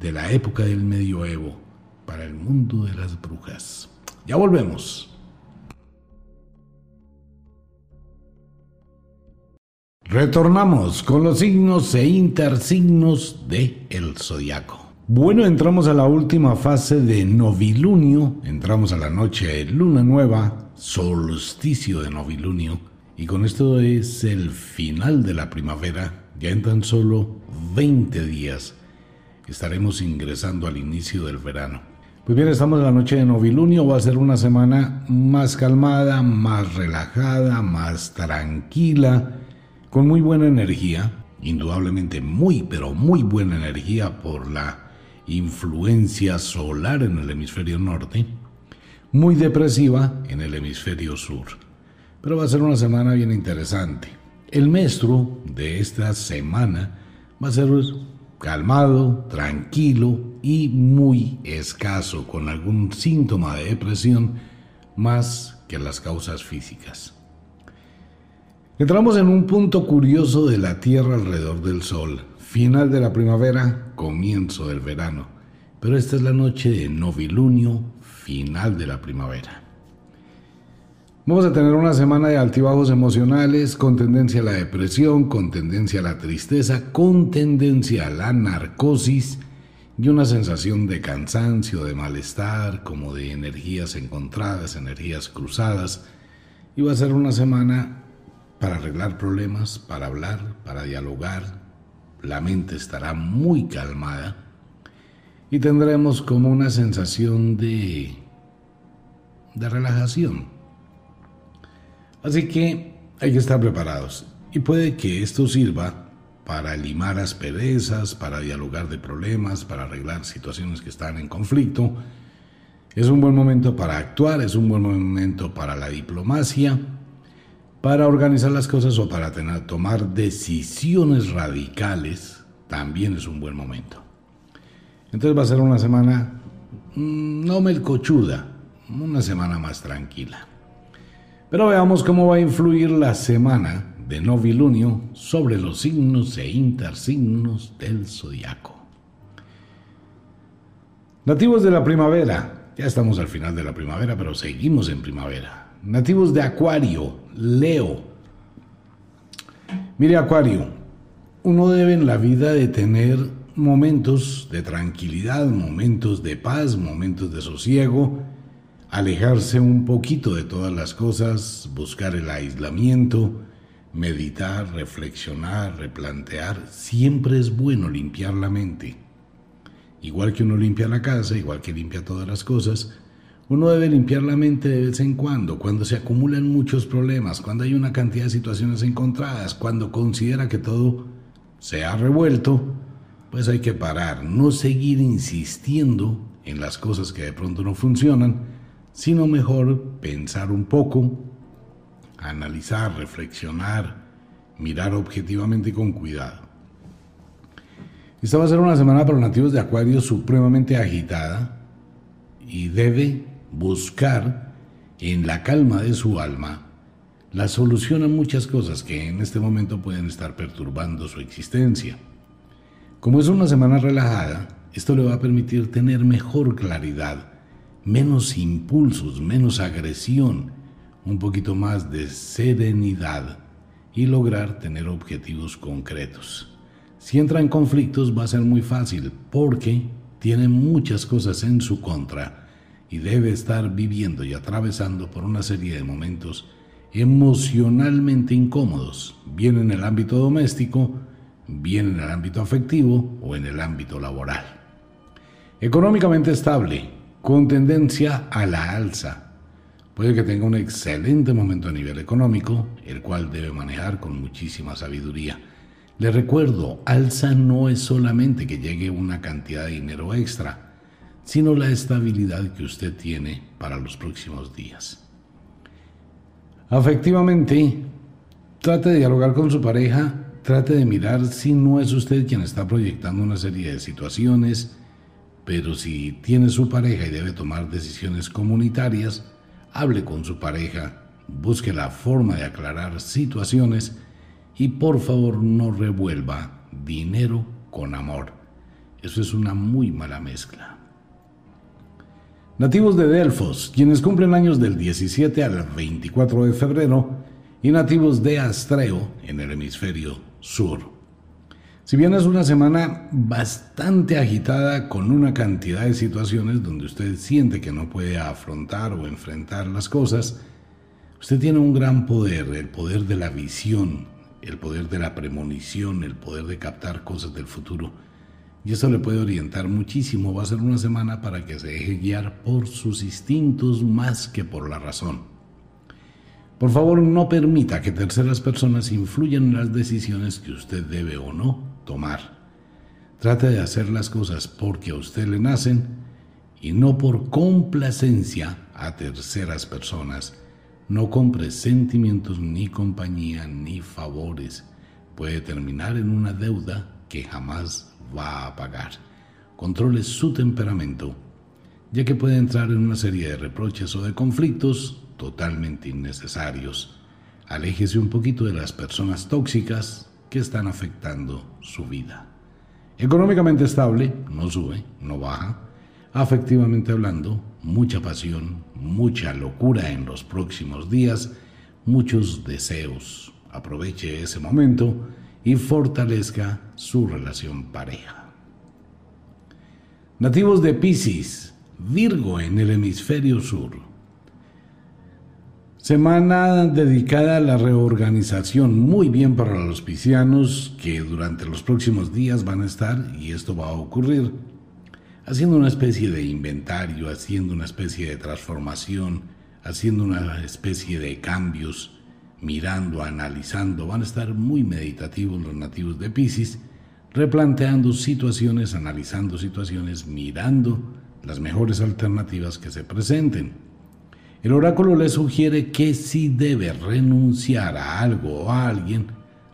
de la época del medioevo para el mundo de las brujas. Ya volvemos. Retornamos con los signos e intersignos de el zodiaco. Bueno, entramos a la última fase de novilunio, entramos a la noche luna nueva, solsticio de novilunio, y con esto es el final de la primavera, ya en tan solo 20 días estaremos ingresando al inicio del verano. Pues bien, estamos en la noche de novilunio, va a ser una semana más calmada, más relajada, más tranquila, con muy buena energía, indudablemente muy, pero muy buena energía por la influencia solar en el hemisferio norte, muy depresiva en el hemisferio sur. Pero va a ser una semana bien interesante. El maestro de esta semana va a ser calmado, tranquilo y muy escaso, con algún síntoma de depresión más que las causas físicas. Entramos en un punto curioso de la Tierra alrededor del Sol, final de la primavera, comienzo del verano, pero esta es la noche de novilunio, final de la primavera. Vamos a tener una semana de altibajos emocionales, con tendencia a la depresión, con tendencia a la tristeza, con tendencia a la narcosis y una sensación de cansancio, de malestar, como de energías encontradas, energías cruzadas. Y va a ser una semana para arreglar problemas, para hablar, para dialogar. La mente estará muy calmada y tendremos como una sensación de, de relajación. Así que hay que estar preparados y puede que esto sirva para limar asperezas, para dialogar de problemas, para arreglar situaciones que están en conflicto. Es un buen momento para actuar, es un buen momento para la diplomacia para organizar las cosas o para tomar decisiones radicales, también es un buen momento. Entonces va a ser una semana mm, no melcochuda, una semana más tranquila. Pero veamos cómo va a influir la semana de novilunio sobre los signos e intersignos del zodiaco. Nativos de la primavera, ya estamos al final de la primavera, pero seguimos en primavera nativos de Acuario, Leo. Mire Acuario, uno debe en la vida de tener momentos de tranquilidad, momentos de paz, momentos de sosiego, alejarse un poquito de todas las cosas, buscar el aislamiento, meditar, reflexionar, replantear. Siempre es bueno limpiar la mente. Igual que uno limpia la casa, igual que limpia todas las cosas, uno debe limpiar la mente de vez en cuando, cuando se acumulan muchos problemas, cuando hay una cantidad de situaciones encontradas, cuando considera que todo se ha revuelto, pues hay que parar, no seguir insistiendo en las cosas que de pronto no funcionan, sino mejor pensar un poco, analizar, reflexionar, mirar objetivamente y con cuidado. Esta va a ser una semana para los nativos de Acuario supremamente agitada y debe buscar en la calma de su alma la solución a muchas cosas que en este momento pueden estar perturbando su existencia. Como es una semana relajada, esto le va a permitir tener mejor claridad, menos impulsos, menos agresión, un poquito más de serenidad y lograr tener objetivos concretos. Si entra en conflictos va a ser muy fácil porque tiene muchas cosas en su contra y debe estar viviendo y atravesando por una serie de momentos emocionalmente incómodos, bien en el ámbito doméstico, bien en el ámbito afectivo o en el ámbito laboral. Económicamente estable, con tendencia a la alza. Puede que tenga un excelente momento a nivel económico, el cual debe manejar con muchísima sabiduría. Le recuerdo, alza no es solamente que llegue una cantidad de dinero extra, sino la estabilidad que usted tiene para los próximos días. Afectivamente, trate de dialogar con su pareja, trate de mirar si no es usted quien está proyectando una serie de situaciones, pero si tiene su pareja y debe tomar decisiones comunitarias, hable con su pareja, busque la forma de aclarar situaciones y por favor no revuelva dinero con amor Eso es una muy mala mezcla. Nativos de Delfos, quienes cumplen años del 17 al 24 de febrero, y nativos de Astreo en el hemisferio sur. Si bien es una semana bastante agitada con una cantidad de situaciones donde usted siente que no puede afrontar o enfrentar las cosas, usted tiene un gran poder, el poder de la visión, el poder de la premonición, el poder de captar cosas del futuro. Y eso le puede orientar muchísimo. Va a ser una semana para que se deje guiar por sus instintos más que por la razón. Por favor, no permita que terceras personas influyan en las decisiones que usted debe o no tomar. Trate de hacer las cosas porque a usted le nacen y no por complacencia a terceras personas. No compre sentimientos ni compañía ni favores. Puede terminar en una deuda que jamás va a pagar. Controle su temperamento, ya que puede entrar en una serie de reproches o de conflictos totalmente innecesarios. Aléjese un poquito de las personas tóxicas que están afectando su vida. Económicamente estable, no sube, no baja. Afectivamente hablando, mucha pasión, mucha locura en los próximos días, muchos deseos. Aproveche ese momento y fortalezca su relación pareja. Nativos de Pisces, Virgo en el hemisferio sur. Semana dedicada a la reorganización, muy bien para los piscianos que durante los próximos días van a estar, y esto va a ocurrir, haciendo una especie de inventario, haciendo una especie de transformación, haciendo una especie de cambios, mirando, analizando, van a estar muy meditativos los nativos de Pisces, replanteando situaciones, analizando situaciones, mirando las mejores alternativas que se presenten. El oráculo le sugiere que si debe renunciar a algo o a alguien,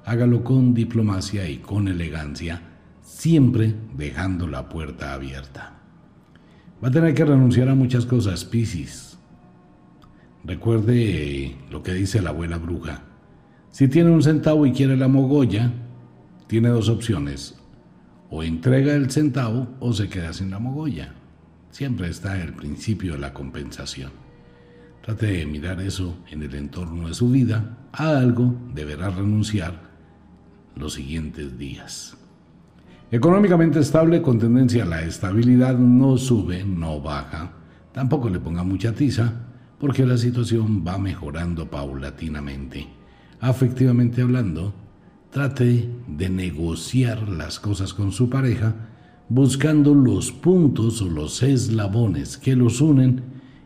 hágalo con diplomacia y con elegancia, siempre dejando la puerta abierta. Va a tener que renunciar a muchas cosas, Piscis. Recuerde lo que dice la abuela bruja. Si tiene un centavo y quiere la mogolla, tiene dos opciones. O entrega el centavo o se queda sin la mogolla. Siempre está el principio de la compensación. Trate de mirar eso en el entorno de su vida. A algo deberá renunciar los siguientes días. Económicamente estable con tendencia a la estabilidad, no sube, no baja. Tampoco le ponga mucha tiza porque la situación va mejorando paulatinamente. Afectivamente hablando, trate de negociar las cosas con su pareja buscando los puntos o los eslabones que los unen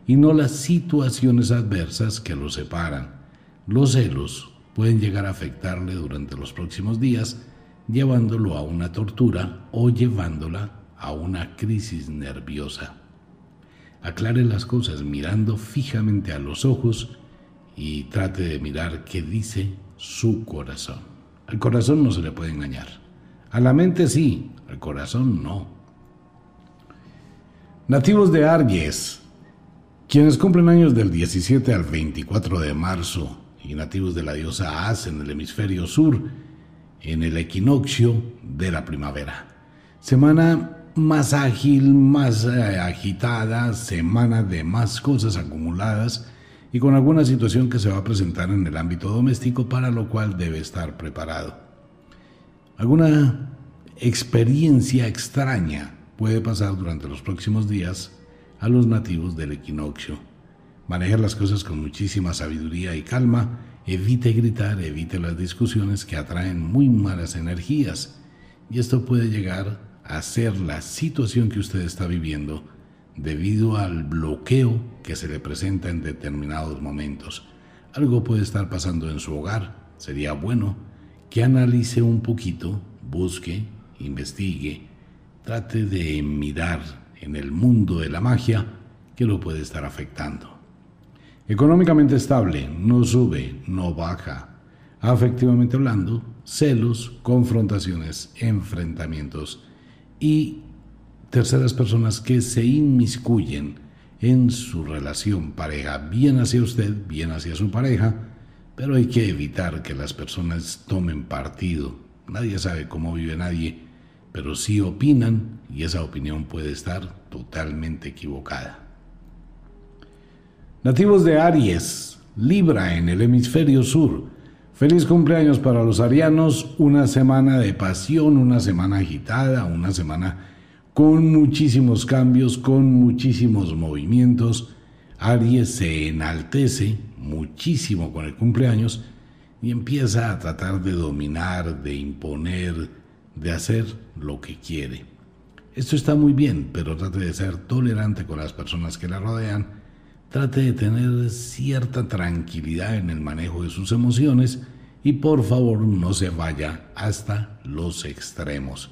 y no las situaciones adversas que los separan. Los celos pueden llegar a afectarle durante los próximos días, llevándolo a una tortura o llevándola a una crisis nerviosa. Aclare las cosas mirando fijamente a los ojos y trate de mirar qué dice su corazón. Al corazón no se le puede engañar. A la mente sí, al corazón no. Nativos de Arges, quienes cumplen años del 17 al 24 de marzo y nativos de la diosa As en el hemisferio sur, en el equinoccio de la primavera. Semana más ágil, más eh, agitada, semana de más cosas acumuladas y con alguna situación que se va a presentar en el ámbito doméstico para lo cual debe estar preparado. Alguna experiencia extraña puede pasar durante los próximos días a los nativos del equinoccio. Manejar las cosas con muchísima sabiduría y calma, evite gritar, evite las discusiones que atraen muy malas energías. Y esto puede llegar a ser la situación que usted está viviendo debido al bloqueo que se le presenta en determinados momentos. Algo puede estar pasando en su hogar. Sería bueno que analice un poquito, busque, investigue, trate de mirar en el mundo de la magia que lo puede estar afectando. Económicamente estable, no sube, no baja. Afectivamente hablando, celos, confrontaciones, enfrentamientos y terceras personas que se inmiscuyen en su relación pareja, bien hacia usted, bien hacia su pareja, pero hay que evitar que las personas tomen partido. Nadie sabe cómo vive nadie pero sí opinan y esa opinión puede estar totalmente equivocada. Nativos de Aries, Libra en el hemisferio sur. Feliz cumpleaños para los arianos, una semana de pasión, una semana agitada, una semana con muchísimos cambios, con muchísimos movimientos. Aries se enaltece muchísimo con el cumpleaños y empieza a tratar de dominar, de imponer, de hacer lo que quiere. Esto está muy bien, pero trate de ser tolerante con las personas que la rodean, trate de tener cierta tranquilidad en el manejo de sus emociones y por favor no se vaya hasta los extremos.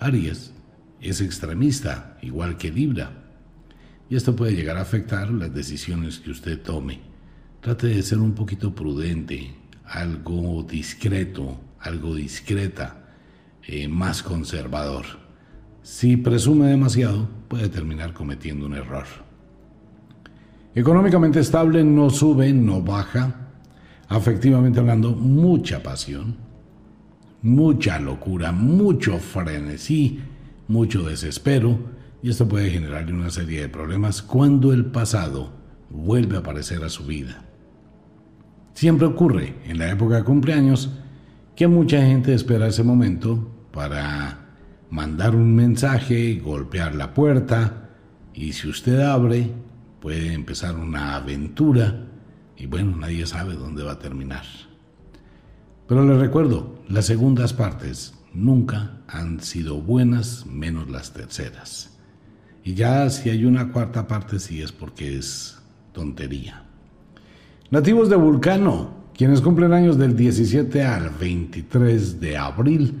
Aries es extremista, igual que Libra, y esto puede llegar a afectar las decisiones que usted tome. Trate de ser un poquito prudente, algo discreto, algo discreta, eh, más conservador. Si presume demasiado, puede terminar cometiendo un error. Económicamente estable, no sube, no baja. Afectivamente hablando, mucha pasión, mucha locura, mucho frenesí, mucho desespero, y esto puede generarle una serie de problemas cuando el pasado vuelve a aparecer a su vida. Siempre ocurre en la época de cumpleaños que mucha gente espera ese momento para mandar un mensaje, golpear la puerta y si usted abre puede empezar una aventura y bueno, nadie sabe dónde va a terminar. Pero les recuerdo, las segundas partes nunca han sido buenas menos las terceras. Y ya si hay una cuarta parte sí es porque es tontería. Nativos de Vulcano, quienes cumplen años del 17 al 23 de abril,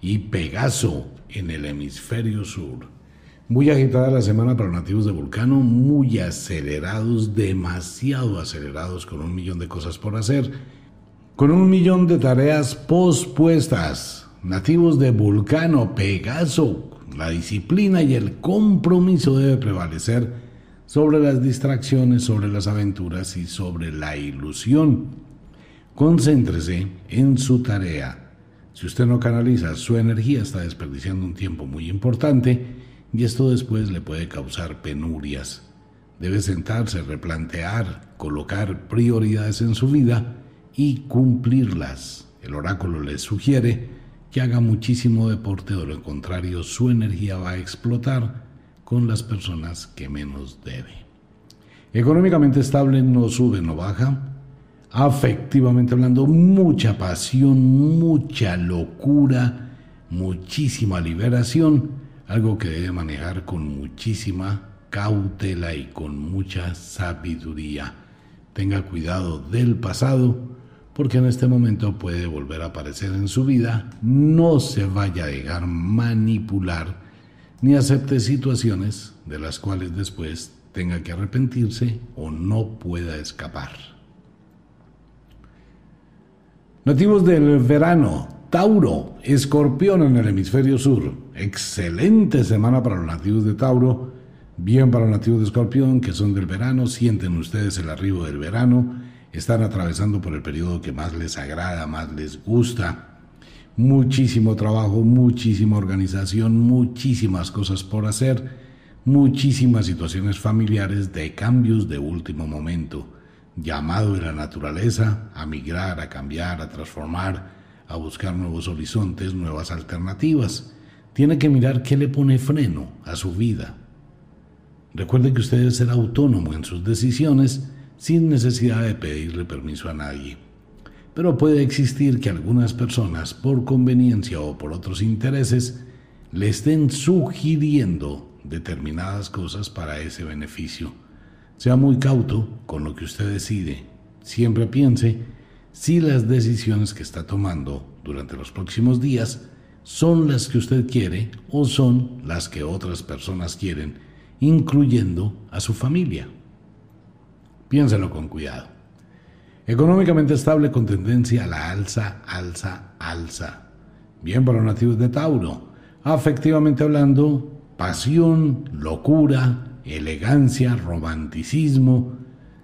y Pegaso en el hemisferio sur. Muy agitada la semana para nativos de Vulcano, muy acelerados, demasiado acelerados, con un millón de cosas por hacer, con un millón de tareas pospuestas. Nativos de Vulcano, Pegaso, la disciplina y el compromiso debe prevalecer sobre las distracciones, sobre las aventuras y sobre la ilusión. Concéntrese en su tarea. Si usted no canaliza su energía, está desperdiciando un tiempo muy importante y esto después le puede causar penurias. Debe sentarse, replantear, colocar prioridades en su vida y cumplirlas. El oráculo le sugiere que haga muchísimo deporte, o lo contrario su energía va a explotar con las personas que menos debe. Económicamente estable no sube, no baja. Afectivamente hablando, mucha pasión, mucha locura, muchísima liberación, algo que debe manejar con muchísima cautela y con mucha sabiduría. Tenga cuidado del pasado, porque en este momento puede volver a aparecer en su vida. No se vaya a dejar manipular ni acepte situaciones de las cuales después tenga que arrepentirse o no pueda escapar. Nativos del verano, Tauro, Escorpión en el hemisferio sur. Excelente semana para los nativos de Tauro, bien para los nativos de Escorpión que son del verano, sienten ustedes el arribo del verano, están atravesando por el periodo que más les agrada, más les gusta. Muchísimo trabajo, muchísima organización, muchísimas cosas por hacer, muchísimas situaciones familiares de cambios de último momento, llamado de la naturaleza a migrar, a cambiar, a transformar, a buscar nuevos horizontes, nuevas alternativas. Tiene que mirar qué le pone freno a su vida. Recuerde que usted debe ser autónomo en sus decisiones sin necesidad de pedirle permiso a nadie pero puede existir que algunas personas, por conveniencia o por otros intereses, le estén sugiriendo determinadas cosas para ese beneficio. Sea muy cauto con lo que usted decide. Siempre piense si las decisiones que está tomando durante los próximos días son las que usted quiere o son las que otras personas quieren, incluyendo a su familia. Piénselo con cuidado. Económicamente estable con tendencia a la alza, alza, alza. Bien para los nativos de Tauro. Afectivamente hablando, pasión, locura, elegancia, romanticismo.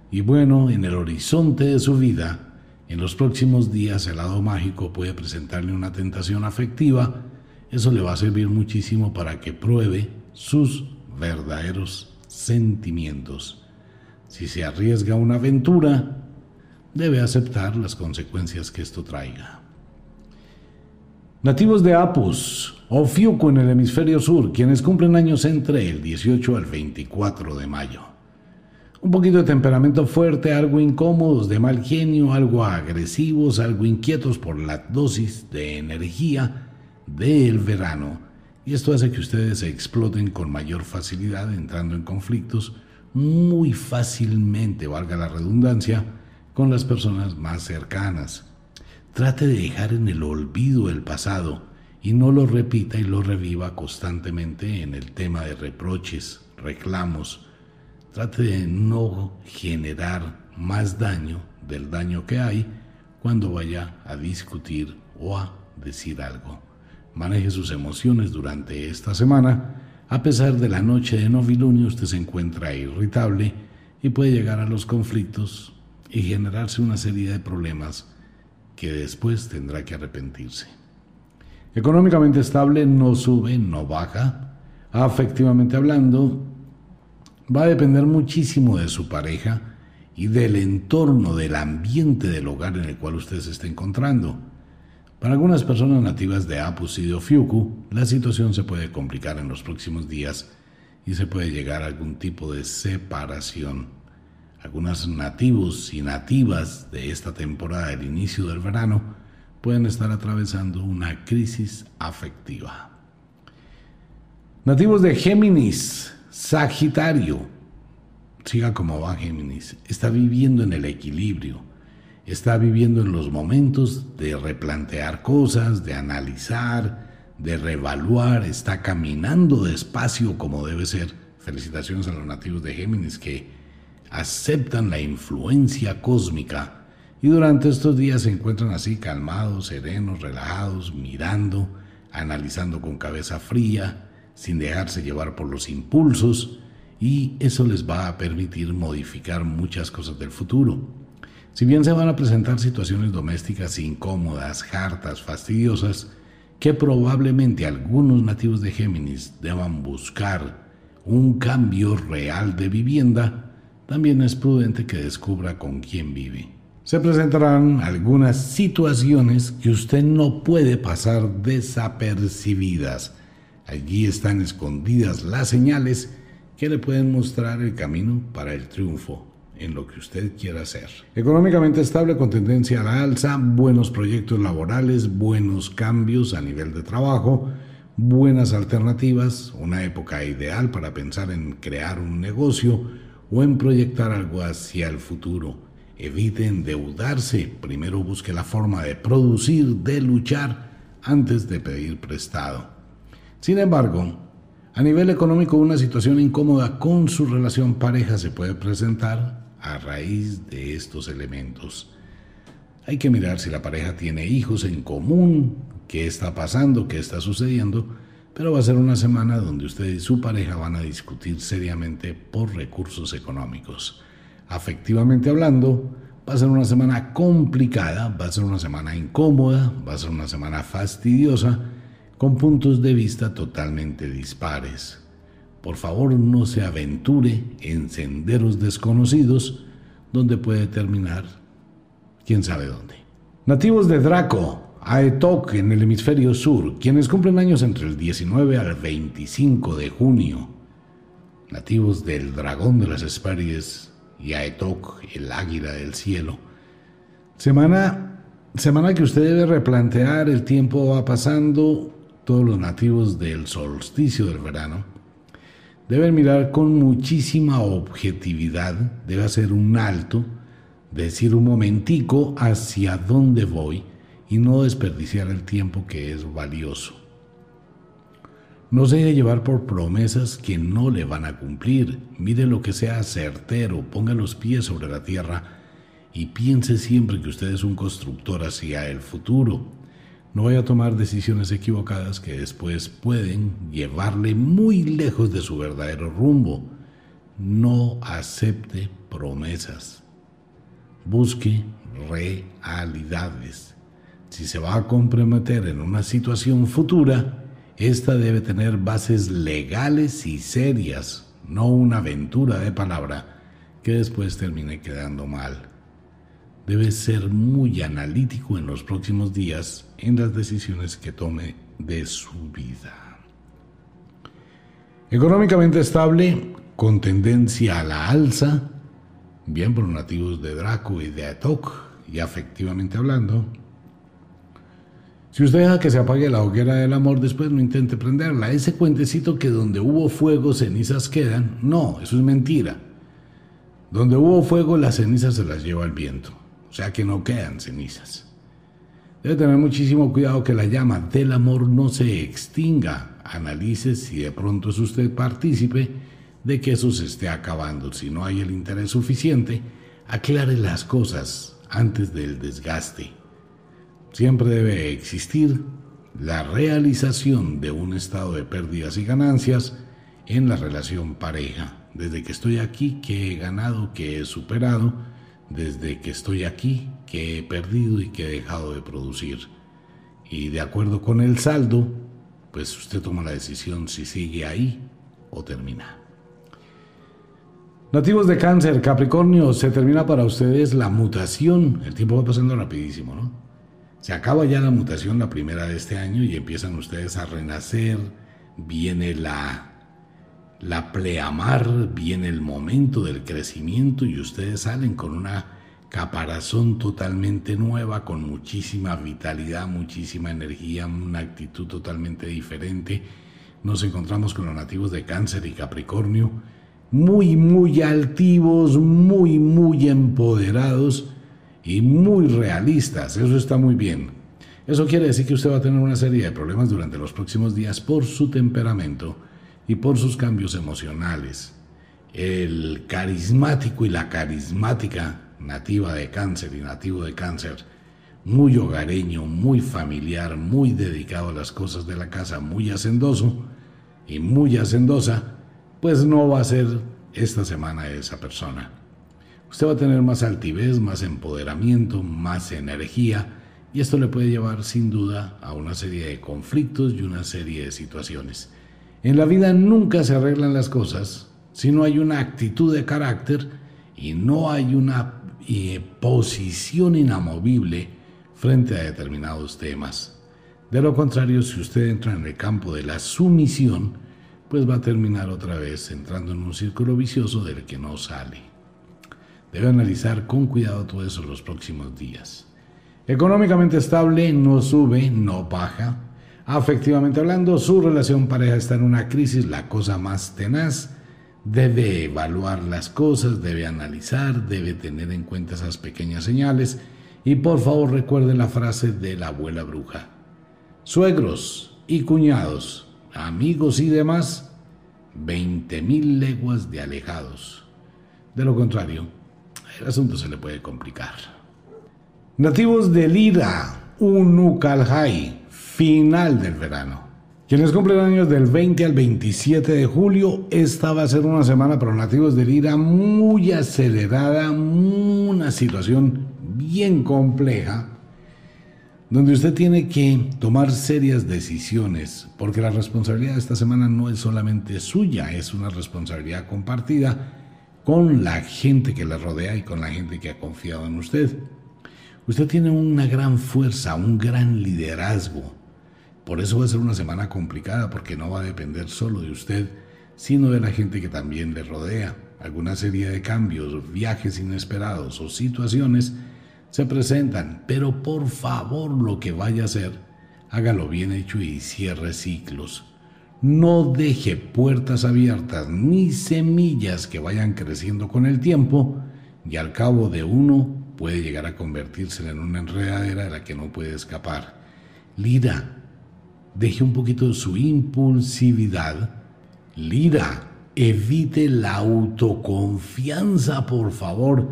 Y bueno, en el horizonte de su vida, en los próximos días el lado mágico puede presentarle una tentación afectiva eso le va a servir muchísimo para que pruebe sus verdaderos sentimientos. Si se arriesga una aventura, debe aceptar las consecuencias que esto traiga. Nativos de Apus o Fiuco en el hemisferio sur, quienes cumplen años entre el 18 al 24 de mayo. Un poquito de temperamento fuerte, algo incómodos, de mal genio, algo agresivos, algo inquietos por la dosis de energía del verano. Y esto hace que ustedes se exploten con mayor facilidad, entrando en conflictos muy fácilmente, valga la redundancia, con las personas más cercanas. Trate de dejar en el olvido el pasado y no lo repita y lo reviva constantemente en el tema de reproches, reclamos. Trate de no generar más daño del daño que hay cuando vaya a discutir o a decir algo. Maneje sus emociones durante esta semana. A pesar de la noche de novilunio, usted se encuentra irritable y puede llegar a los conflictos y generarse una serie de problemas que después tendrá que arrepentirse. Económicamente estable no sube, no baja. Afectivamente hablando, va a depender muchísimo de su pareja y del entorno, del ambiente del hogar en el cual usted se está encontrando. Para algunas personas nativas de Apus y de Ofiuku, la situación se puede complicar en los próximos días y se puede llegar a algún tipo de separación. Algunos nativos y nativas de esta temporada del inicio del verano pueden estar atravesando una crisis afectiva. Nativos de Géminis, Sagitario, siga como va Géminis, está viviendo en el equilibrio, está viviendo en los momentos de replantear cosas, de analizar, de reevaluar, está caminando despacio como debe ser. Felicitaciones a los nativos de Géminis que aceptan la influencia cósmica. Y durante estos días se encuentran así calmados, serenos, relajados, mirando, analizando con cabeza fría, sin dejarse llevar por los impulsos, y eso les va a permitir modificar muchas cosas del futuro. Si bien se van a presentar situaciones domésticas incómodas, hartas, fastidiosas, que probablemente algunos nativos de Géminis deban buscar un cambio real de vivienda, también es prudente que descubra con quién vive. Se presentarán algunas situaciones que usted no puede pasar desapercibidas. Allí están escondidas las señales que le pueden mostrar el camino para el triunfo en lo que usted quiera hacer. Económicamente estable con tendencia a la alza, buenos proyectos laborales, buenos cambios a nivel de trabajo, buenas alternativas, una época ideal para pensar en crear un negocio, o en proyectar algo hacia el futuro. Evite endeudarse, primero busque la forma de producir, de luchar, antes de pedir prestado. Sin embargo, a nivel económico una situación incómoda con su relación pareja se puede presentar a raíz de estos elementos. Hay que mirar si la pareja tiene hijos en común, qué está pasando, qué está sucediendo, pero va a ser una semana donde usted y su pareja van a discutir seriamente por recursos económicos. Afectivamente hablando, va a ser una semana complicada, va a ser una semana incómoda, va a ser una semana fastidiosa, con puntos de vista totalmente dispares. Por favor, no se aventure en senderos desconocidos donde puede terminar quién sabe dónde. Nativos de Draco, Aetok en el hemisferio sur, quienes cumplen años entre el 19 al 25 de junio, nativos del dragón de las Hespérides y Aetok, el águila del cielo. Semana, semana que usted debe replantear, el tiempo va pasando, todos los nativos del solsticio del verano deben mirar con muchísima objetividad, debe hacer un alto, decir un momentico hacia dónde voy, y no desperdiciar el tiempo que es valioso. No se deje llevar por promesas que no le van a cumplir. Mire lo que sea certero, ponga los pies sobre la tierra y piense siempre que usted es un constructor hacia el futuro. No vaya a tomar decisiones equivocadas que después pueden llevarle muy lejos de su verdadero rumbo. No acepte promesas. Busque realidades si se va a comprometer en una situación futura, esta debe tener bases legales y serias, no una aventura de palabra que después termine quedando mal. Debe ser muy analítico en los próximos días en las decisiones que tome de su vida. Económicamente estable, con tendencia a la alza, bien por nativos de Draco y de Atok, y afectivamente hablando, si usted deja que se apague la hoguera del amor, después no intente prenderla. Ese cuentecito que donde hubo fuego, cenizas quedan, no, eso es mentira. Donde hubo fuego, las cenizas se las lleva el viento. O sea que no quedan cenizas. Debe tener muchísimo cuidado que la llama del amor no se extinga. Analice si de pronto es usted partícipe de que eso se esté acabando. Si no hay el interés suficiente, aclare las cosas antes del desgaste. Siempre debe existir la realización de un estado de pérdidas y ganancias en la relación pareja. Desde que estoy aquí, que he ganado, que he superado. Desde que estoy aquí, que he perdido y que he dejado de producir. Y de acuerdo con el saldo, pues usted toma la decisión si sigue ahí o termina. Nativos de cáncer, Capricornio, se termina para ustedes la mutación. El tiempo va pasando rapidísimo, ¿no? Se acaba ya la mutación la primera de este año y empiezan ustedes a renacer, viene la, la pleamar, viene el momento del crecimiento y ustedes salen con una caparazón totalmente nueva, con muchísima vitalidad, muchísima energía, una actitud totalmente diferente. Nos encontramos con los nativos de cáncer y Capricornio, muy, muy altivos, muy, muy empoderados y muy realistas. Eso está muy bien. Eso quiere decir que usted va a tener una serie de problemas durante los próximos días por su temperamento y por sus cambios emocionales. El carismático y la carismática nativa de cáncer y nativo de cáncer, muy hogareño, muy familiar, muy dedicado a las cosas de la casa, muy hacendoso y muy hacendosa, pues no va a ser esta semana esa persona. Usted va a tener más altivez, más empoderamiento, más energía y esto le puede llevar sin duda a una serie de conflictos y una serie de situaciones. En la vida nunca se arreglan las cosas si no hay una actitud de carácter y no hay una eh, posición inamovible frente a determinados temas. De lo contrario, si usted entra en el campo de la sumisión, pues va a terminar otra vez entrando en un círculo vicioso del que no sale. Debe analizar con cuidado todo eso los próximos días. Económicamente estable, no sube, no baja. Afectivamente hablando, su relación pareja está en una crisis, la cosa más tenaz. Debe evaluar las cosas, debe analizar, debe tener en cuenta esas pequeñas señales. Y por favor recuerde la frase de la abuela bruja. Suegros y cuñados, amigos y demás, veinte mil leguas de alejados. De lo contrario, el asunto se le puede complicar. Nativos de Lira, Unucalhai, final del verano. Quienes cumplen años del 20 al 27 de julio, esta va a ser una semana para los nativos de Lira muy acelerada, una situación bien compleja, donde usted tiene que tomar serias decisiones, porque la responsabilidad de esta semana no es solamente suya, es una responsabilidad compartida con la gente que le rodea y con la gente que ha confiado en usted. Usted tiene una gran fuerza, un gran liderazgo. Por eso va a ser una semana complicada porque no va a depender solo de usted, sino de la gente que también le rodea. Alguna serie de cambios, viajes inesperados o situaciones se presentan, pero por favor lo que vaya a hacer, hágalo bien hecho y cierre ciclos. No deje puertas abiertas ni semillas que vayan creciendo con el tiempo y al cabo de uno puede llegar a convertirse en una enredadera de la que no puede escapar. Lira, deje un poquito su impulsividad. Lira, evite la autoconfianza, por favor.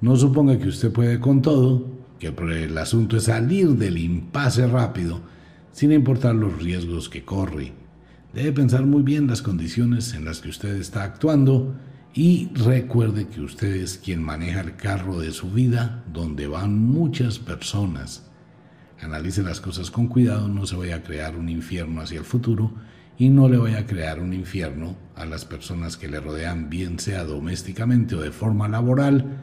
No suponga que usted puede con todo, que el asunto es salir del impasse rápido, sin importar los riesgos que corre. Debe pensar muy bien las condiciones en las que usted está actuando y recuerde que usted es quien maneja el carro de su vida donde van muchas personas. Analice las cosas con cuidado, no se vaya a crear un infierno hacia el futuro y no le vaya a crear un infierno a las personas que le rodean, bien sea domésticamente o de forma laboral.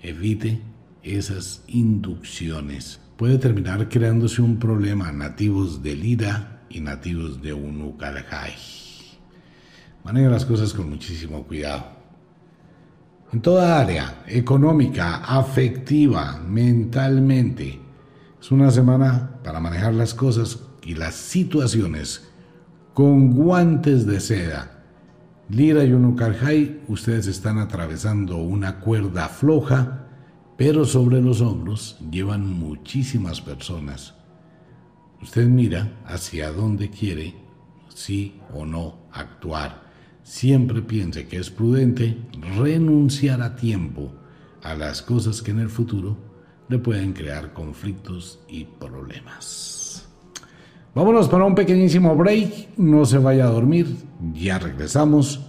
Evite esas inducciones. Puede terminar creándose un problema nativos del Ira y nativos de Unukalhai. Maneja las cosas con muchísimo cuidado. En toda área, económica, afectiva, mentalmente, es una semana para manejar las cosas y las situaciones con guantes de seda. Lira y Unukalhai, ustedes están atravesando una cuerda floja, pero sobre los hombros llevan muchísimas personas. Usted mira hacia dónde quiere, sí o no, actuar. Siempre piense que es prudente renunciar a tiempo a las cosas que en el futuro le pueden crear conflictos y problemas. Vámonos para un pequeñísimo break, no se vaya a dormir, ya regresamos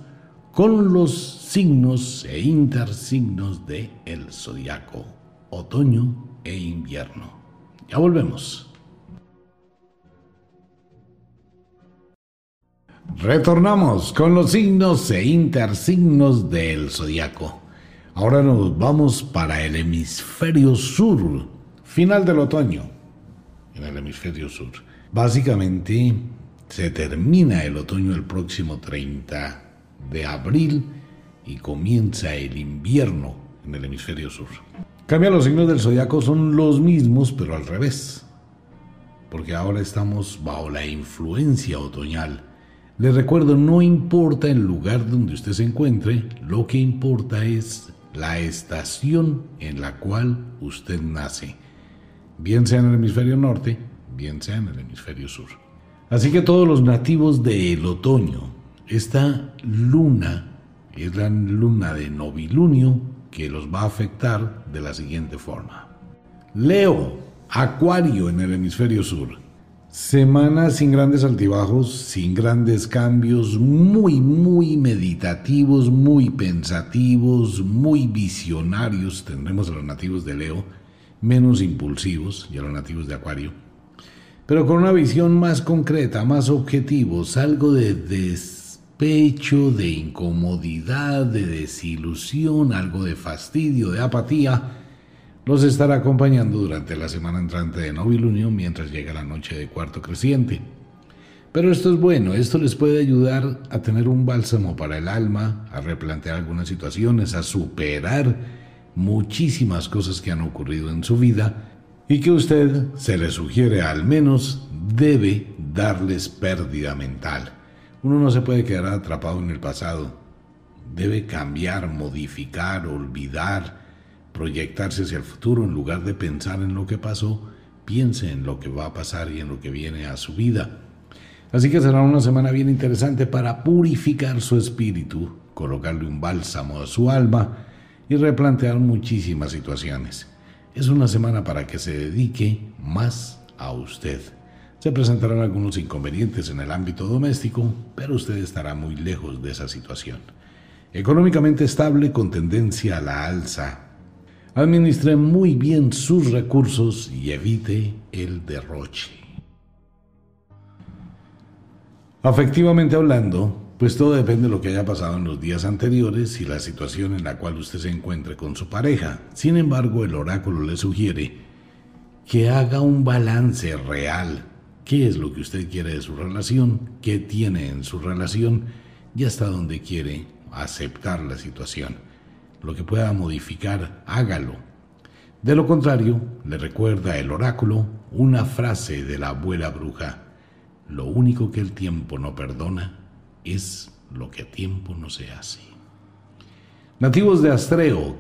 con los signos e intersignos de el zodiaco, otoño e invierno. Ya volvemos. Retornamos con los signos e intersignos del zodiaco. Ahora nos vamos para el hemisferio sur, final del otoño, en el hemisferio sur. Básicamente se termina el otoño el próximo 30 de abril y comienza el invierno en el hemisferio sur. Cambia los signos del zodiaco son los mismos, pero al revés, porque ahora estamos bajo la influencia otoñal les recuerdo, no importa el lugar donde usted se encuentre, lo que importa es la estación en la cual usted nace, bien sea en el hemisferio norte, bien sea en el hemisferio sur. Así que todos los nativos del otoño, esta luna es la luna de novilunio que los va a afectar de la siguiente forma. Leo, Acuario en el hemisferio sur. Semana sin grandes altibajos, sin grandes cambios, muy, muy meditativos, muy pensativos, muy visionarios. Tendremos a los nativos de Leo, menos impulsivos, y a los nativos de Acuario, pero con una visión más concreta, más objetivos, algo de despecho, de incomodidad, de desilusión, algo de fastidio, de apatía los estará acompañando durante la semana entrante de novilunio mientras llega la noche de cuarto creciente. Pero esto es bueno, esto les puede ayudar a tener un bálsamo para el alma, a replantear algunas situaciones, a superar muchísimas cosas que han ocurrido en su vida y que usted, se le sugiere al menos, debe darles pérdida mental. Uno no se puede quedar atrapado en el pasado. Debe cambiar, modificar, olvidar, proyectarse hacia el futuro en lugar de pensar en lo que pasó, piense en lo que va a pasar y en lo que viene a su vida. Así que será una semana bien interesante para purificar su espíritu, colocarle un bálsamo a su alma y replantear muchísimas situaciones. Es una semana para que se dedique más a usted. Se presentarán algunos inconvenientes en el ámbito doméstico, pero usted estará muy lejos de esa situación. Económicamente estable con tendencia a la alza, Administre muy bien sus recursos y evite el derroche. Afectivamente hablando, pues todo depende de lo que haya pasado en los días anteriores y la situación en la cual usted se encuentre con su pareja. Sin embargo, el oráculo le sugiere que haga un balance real. ¿Qué es lo que usted quiere de su relación? ¿Qué tiene en su relación? Y hasta dónde quiere aceptar la situación lo que pueda modificar, hágalo. De lo contrario, le recuerda el oráculo una frase de la abuela bruja. Lo único que el tiempo no perdona es lo que a tiempo no se hace. Nativos de Astreo,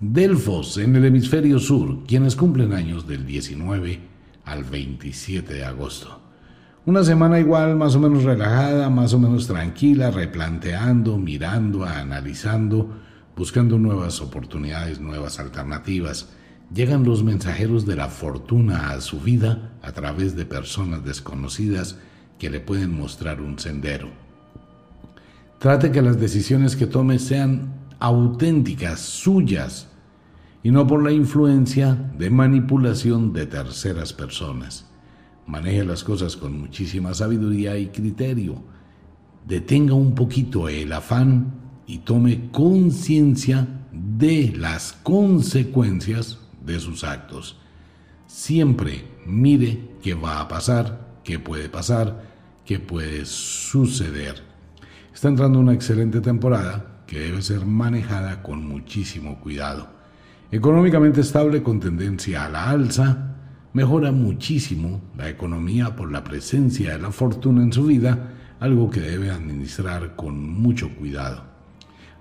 Delfos en el hemisferio sur, quienes cumplen años del 19 al 27 de agosto. Una semana igual, más o menos relajada, más o menos tranquila, replanteando, mirando, analizando, buscando nuevas oportunidades, nuevas alternativas. Llegan los mensajeros de la fortuna a su vida a través de personas desconocidas que le pueden mostrar un sendero. Trate que las decisiones que tome sean auténticas, suyas, y no por la influencia de manipulación de terceras personas. Maneje las cosas con muchísima sabiduría y criterio. Detenga un poquito el afán y tome conciencia de las consecuencias de sus actos. Siempre mire qué va a pasar, qué puede pasar, qué puede suceder. Está entrando una excelente temporada que debe ser manejada con muchísimo cuidado. Económicamente estable con tendencia a la alza, mejora muchísimo la economía por la presencia de la fortuna en su vida, algo que debe administrar con mucho cuidado.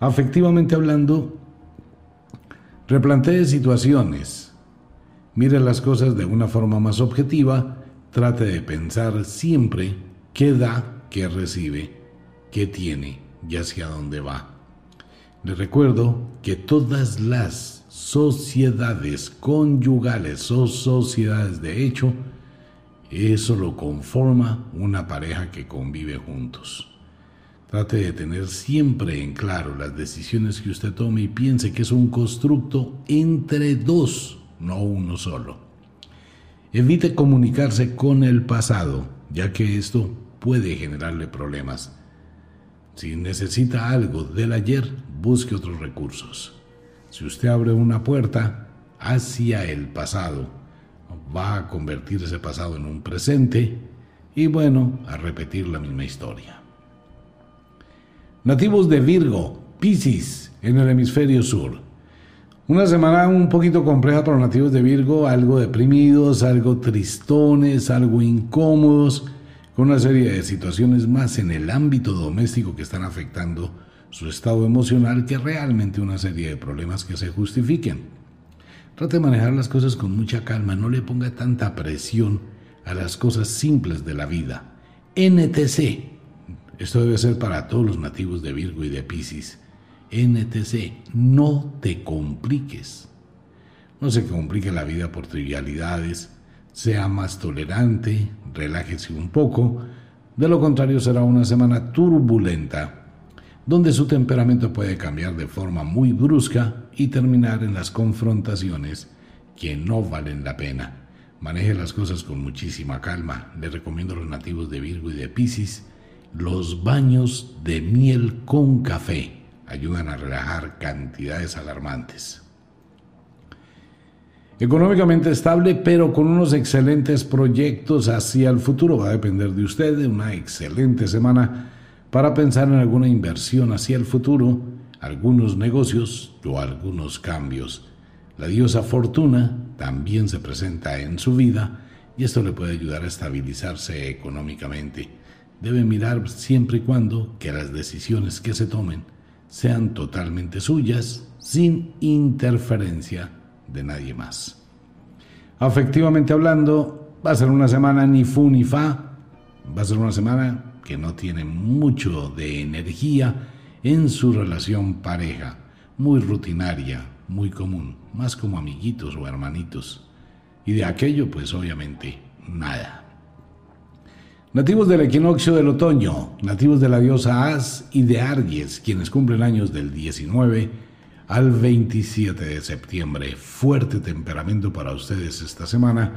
Afectivamente hablando, replantee situaciones, mire las cosas de una forma más objetiva, trate de pensar siempre qué da, qué recibe, qué tiene y hacia dónde va. Le recuerdo que todas las sociedades conyugales o sociedades de hecho, eso lo conforma una pareja que convive juntos. Trate de tener siempre en claro las decisiones que usted tome y piense que es un constructo entre dos, no uno solo. Evite comunicarse con el pasado, ya que esto puede generarle problemas. Si necesita algo del ayer, busque otros recursos. Si usted abre una puerta hacia el pasado, va a convertir ese pasado en un presente y bueno, a repetir la misma historia. Nativos de Virgo, Piscis, en el hemisferio sur. Una semana un poquito compleja para los nativos de Virgo, algo deprimidos, algo tristones, algo incómodos con una serie de situaciones más en el ámbito doméstico que están afectando su estado emocional que realmente una serie de problemas que se justifiquen. Trate de manejar las cosas con mucha calma, no le ponga tanta presión a las cosas simples de la vida. NTC. Esto debe ser para todos los nativos de Virgo y de Pisces. NTC. No te compliques. No se complique la vida por trivialidades, sea más tolerante, relájese un poco, de lo contrario será una semana turbulenta, donde su temperamento puede cambiar de forma muy brusca y terminar en las confrontaciones que no valen la pena. Maneje las cosas con muchísima calma. Le recomiendo a los nativos de Virgo y de Piscis los baños de miel con café. Ayudan a relajar cantidades alarmantes económicamente estable, pero con unos excelentes proyectos hacia el futuro. Va a depender de usted de una excelente semana para pensar en alguna inversión hacia el futuro, algunos negocios o algunos cambios. La diosa Fortuna también se presenta en su vida y esto le puede ayudar a estabilizarse económicamente. Debe mirar siempre y cuando que las decisiones que se tomen sean totalmente suyas, sin interferencia de nadie más. Afectivamente hablando, va a ser una semana ni fu ni fa, va a ser una semana que no tiene mucho de energía en su relación pareja, muy rutinaria, muy común, más como amiguitos o hermanitos. Y de aquello, pues obviamente, nada. Nativos del equinoccio del otoño, nativos de la diosa As y de Argies, quienes cumplen años del 19 al 27 de septiembre. Fuerte temperamento para ustedes esta semana,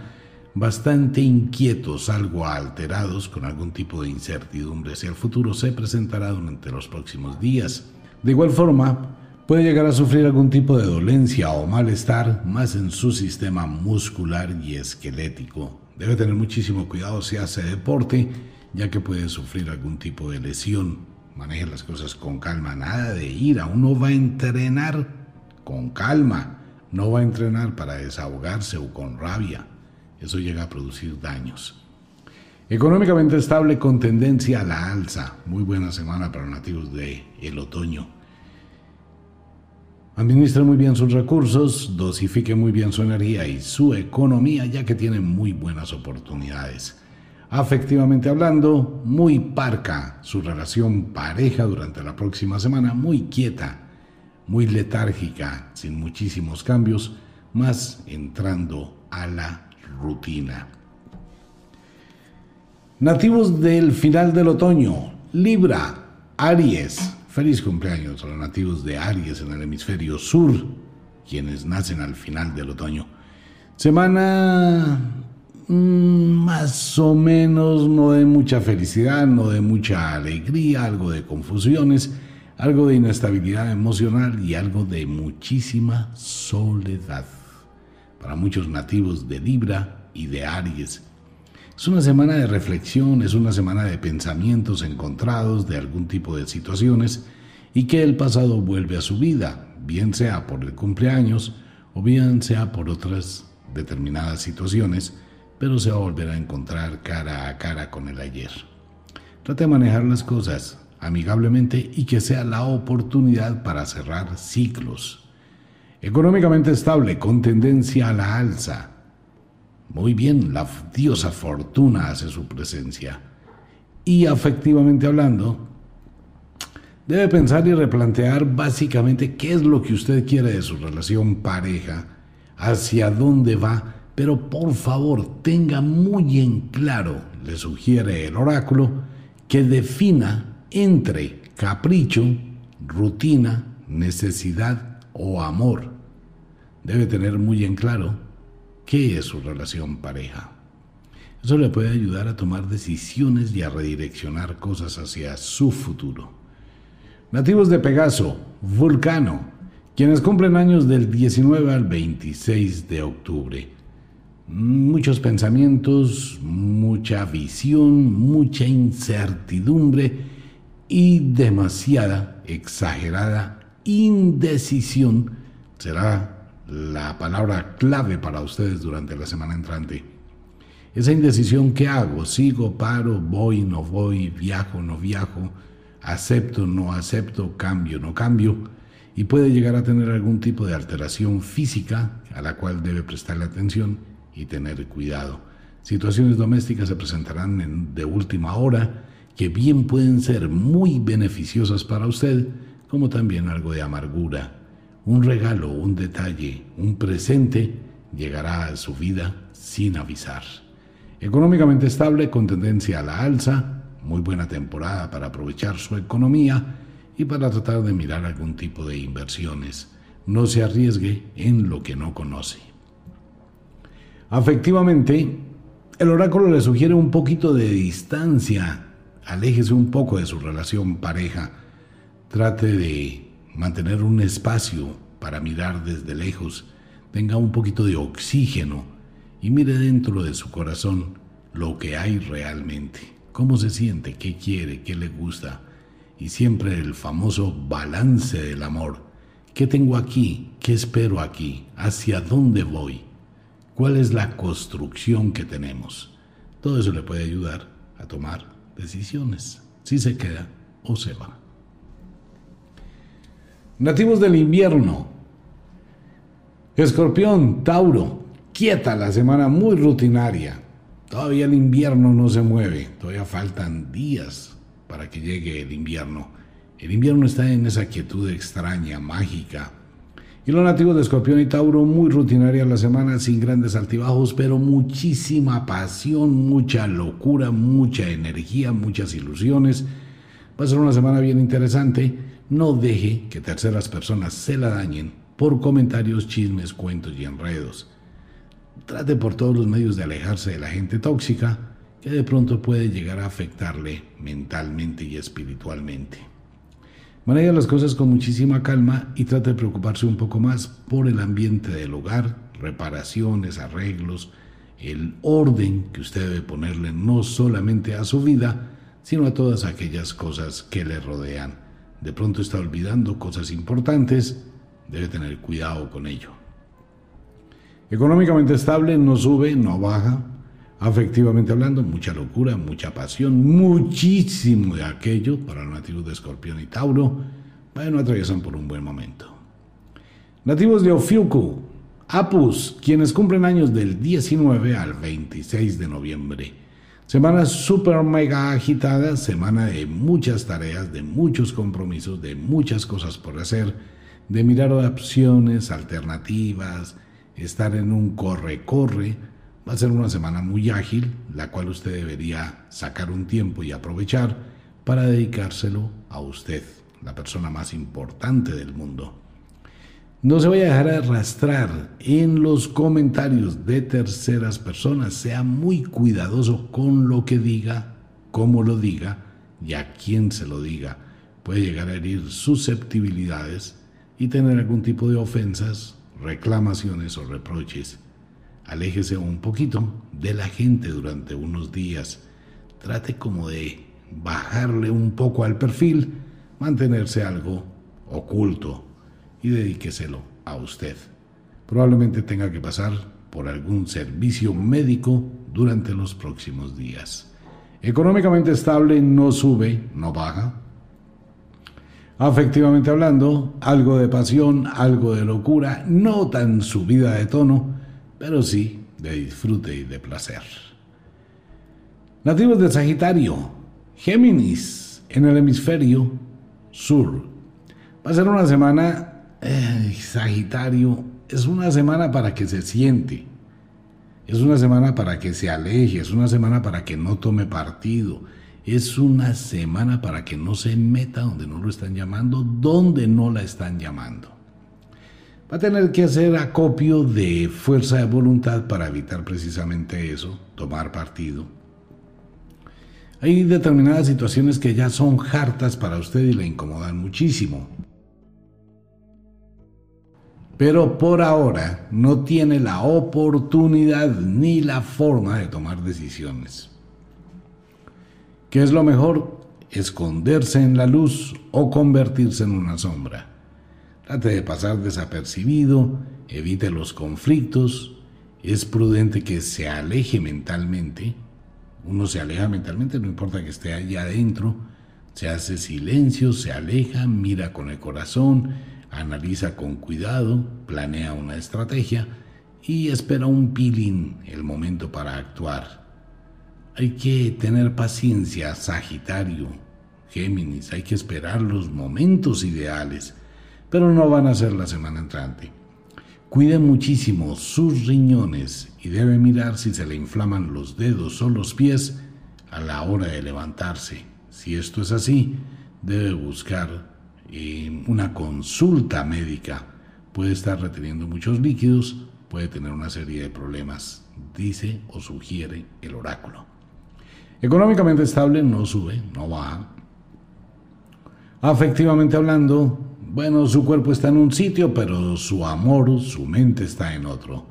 bastante inquietos, algo alterados, con algún tipo de incertidumbre hacia el futuro, se presentará durante los próximos días. De igual forma, puede llegar a sufrir algún tipo de dolencia o malestar más en su sistema muscular y esquelético. Debe tener muchísimo cuidado si hace deporte, ya que puede sufrir algún tipo de lesión maneje las cosas con calma, nada de ira. Uno va a entrenar con calma, no va a entrenar para desahogarse o con rabia. Eso llega a producir daños. Económicamente estable con tendencia a la alza. Muy buena semana para nativos del el otoño. Administre muy bien sus recursos, dosifique muy bien su energía y su economía, ya que tiene muy buenas oportunidades afectivamente hablando, muy parca su relación pareja durante la próxima semana, muy quieta, muy letárgica, sin muchísimos cambios, más entrando a la rutina. Nativos del final del otoño, Libra, Aries. Feliz cumpleaños a los nativos de Aries en el hemisferio sur. quienes nacen al final del otoño. Semana mm, más o menos no de mucha felicidad, no de mucha alegría, algo de confusiones, algo de inestabilidad emocional y algo de muchísima soledad. Para muchos nativos de Libra y de Aries, es una semana de reflexión, es una semana de pensamientos encontrados de algún tipo de situaciones y que el pasado vuelve a su vida, bien sea por el cumpleaños o bien sea por otras determinadas situaciones, pero se va a volver a encontrar cara a cara con el ayer. Trate de manejar las cosas amigablemente y que sea la oportunidad para cerrar ciclos. Económicamente estable, con tendencia a la alza muy bien, la diosa fortuna hace su presencia. Y afectivamente hablando, debe pensar y replantear básicamente qué es lo que usted quiere de su relación pareja, hacia dónde va, pero por favor tenga muy en claro, le sugiere el oráculo, que defina entre capricho, rutina, necesidad o amor. Debe tener muy en claro qué es su relación pareja. Eso le puede ayudar a tomar decisiones y a redireccionar cosas hacia su futuro. Nativos de Pegaso, Vulcano, quienes cumplen años del 19 al 26 de octubre. Muchos pensamientos, mucha visión, mucha incertidumbre y demasiada, exagerada indecisión será la palabra clave para ustedes durante la semana entrante. Esa indecisión que hago, sigo, paro, voy, no voy, viajo, no viajo, acepto, no acepto, cambio, no cambio, y puede llegar a tener algún tipo de alteración física a la cual debe prestarle atención y tener cuidado. Situaciones domésticas se presentarán de última hora que bien pueden ser muy beneficiosas para usted, como también algo de amargura un regalo, un detalle, un presente llegará a su vida sin avisar. Económicamente estable, con tendencia a la alza, muy buena temporada para aprovechar su economía y para tratar de mirar algún tipo de inversiones. No se arriesgue en lo que no conoce. Afectivamente, el oráculo le sugiere un poquito de distancia. Aléjese un poco de su relación pareja. Trate de mantener un espacio para mirar desde lejos, tenga un poquito de oxígeno y mire dentro de su corazón lo que hay realmente, cómo se siente, qué quiere, qué le gusta y siempre el famoso balance del amor. ¿Qué tengo aquí? ¿Qué espero aquí? ¿Hacia dónde voy? ¿Cuál es la construcción que tenemos? Todo eso le puede ayudar a tomar decisiones, si se queda o se va. Nativos del invierno. Escorpión, Tauro, quieta la semana, muy rutinaria. Todavía el invierno no se mueve, todavía faltan días para que llegue el invierno. El invierno está en esa quietud extraña, mágica. Y los nativos de Escorpión y Tauro, muy rutinaria la semana, sin grandes altibajos, pero muchísima pasión, mucha locura, mucha energía, muchas ilusiones. Va a ser una semana bien interesante no deje que terceras personas se la dañen por comentarios, chismes, cuentos y enredos. Trate por todos los medios de alejarse de la gente tóxica que de pronto puede llegar a afectarle mentalmente y espiritualmente. Maneja las cosas con muchísima calma y trate de preocuparse un poco más por el ambiente del hogar, reparaciones, arreglos, el orden que usted debe ponerle no solamente a su vida, sino a todas aquellas cosas que le rodean de pronto está olvidando cosas importantes, debe tener cuidado con ello. Económicamente estable, no sube, no baja. Afectivamente hablando, mucha locura, mucha pasión, muchísimo de aquello para los nativos de Escorpión y Tauro. Bueno, atraviesan por un buen momento. Nativos de Ofiuku, Apus, quienes cumplen años del 19 al 26 de noviembre. Semana súper mega agitada, semana de muchas tareas, de muchos compromisos, de muchas cosas por hacer, de mirar opciones, alternativas, estar en un corre-corre. Va a ser una semana muy ágil, la cual usted debería sacar un tiempo y aprovechar para dedicárselo a usted, la persona más importante del mundo. No se vaya a dejar arrastrar en los comentarios de terceras personas. Sea muy cuidadoso con lo que diga, cómo lo diga y a quién se lo diga. Puede llegar a herir susceptibilidades y tener algún tipo de ofensas, reclamaciones o reproches. Aléjese un poquito de la gente durante unos días. Trate como de bajarle un poco al perfil, mantenerse algo oculto y dedíqueselo a usted. Probablemente tenga que pasar por algún servicio médico durante los próximos días. Económicamente estable no sube, no baja. Afectivamente hablando, algo de pasión, algo de locura, no tan subida de tono, pero sí de disfrute y de placer. Nativos de Sagitario, Géminis, en el hemisferio sur. Va a ser una semana Sagitario, es una semana para que se siente, es una semana para que se aleje, es una semana para que no tome partido, es una semana para que no se meta donde no lo están llamando, donde no la están llamando. Va a tener que hacer acopio de fuerza de voluntad para evitar precisamente eso, tomar partido. Hay determinadas situaciones que ya son hartas para usted y le incomodan muchísimo pero por ahora no tiene la oportunidad ni la forma de tomar decisiones. ¿Qué es lo mejor? Esconderse en la luz o convertirse en una sombra. Trate de pasar desapercibido, evite los conflictos, es prudente que se aleje mentalmente. Uno se aleja mentalmente, no importa que esté allá adentro, se hace silencio, se aleja, mira con el corazón, analiza con cuidado, planea una estrategia y espera un pilín el momento para actuar. Hay que tener paciencia, Sagitario, Géminis, hay que esperar los momentos ideales, pero no van a ser la semana entrante. Cuide muchísimo sus riñones y debe mirar si se le inflaman los dedos o los pies a la hora de levantarse. Si esto es así, debe buscar una consulta médica puede estar reteniendo muchos líquidos, puede tener una serie de problemas, dice o sugiere el oráculo. Económicamente estable no sube, no baja. Afectivamente hablando, bueno, su cuerpo está en un sitio, pero su amor, su mente está en otro.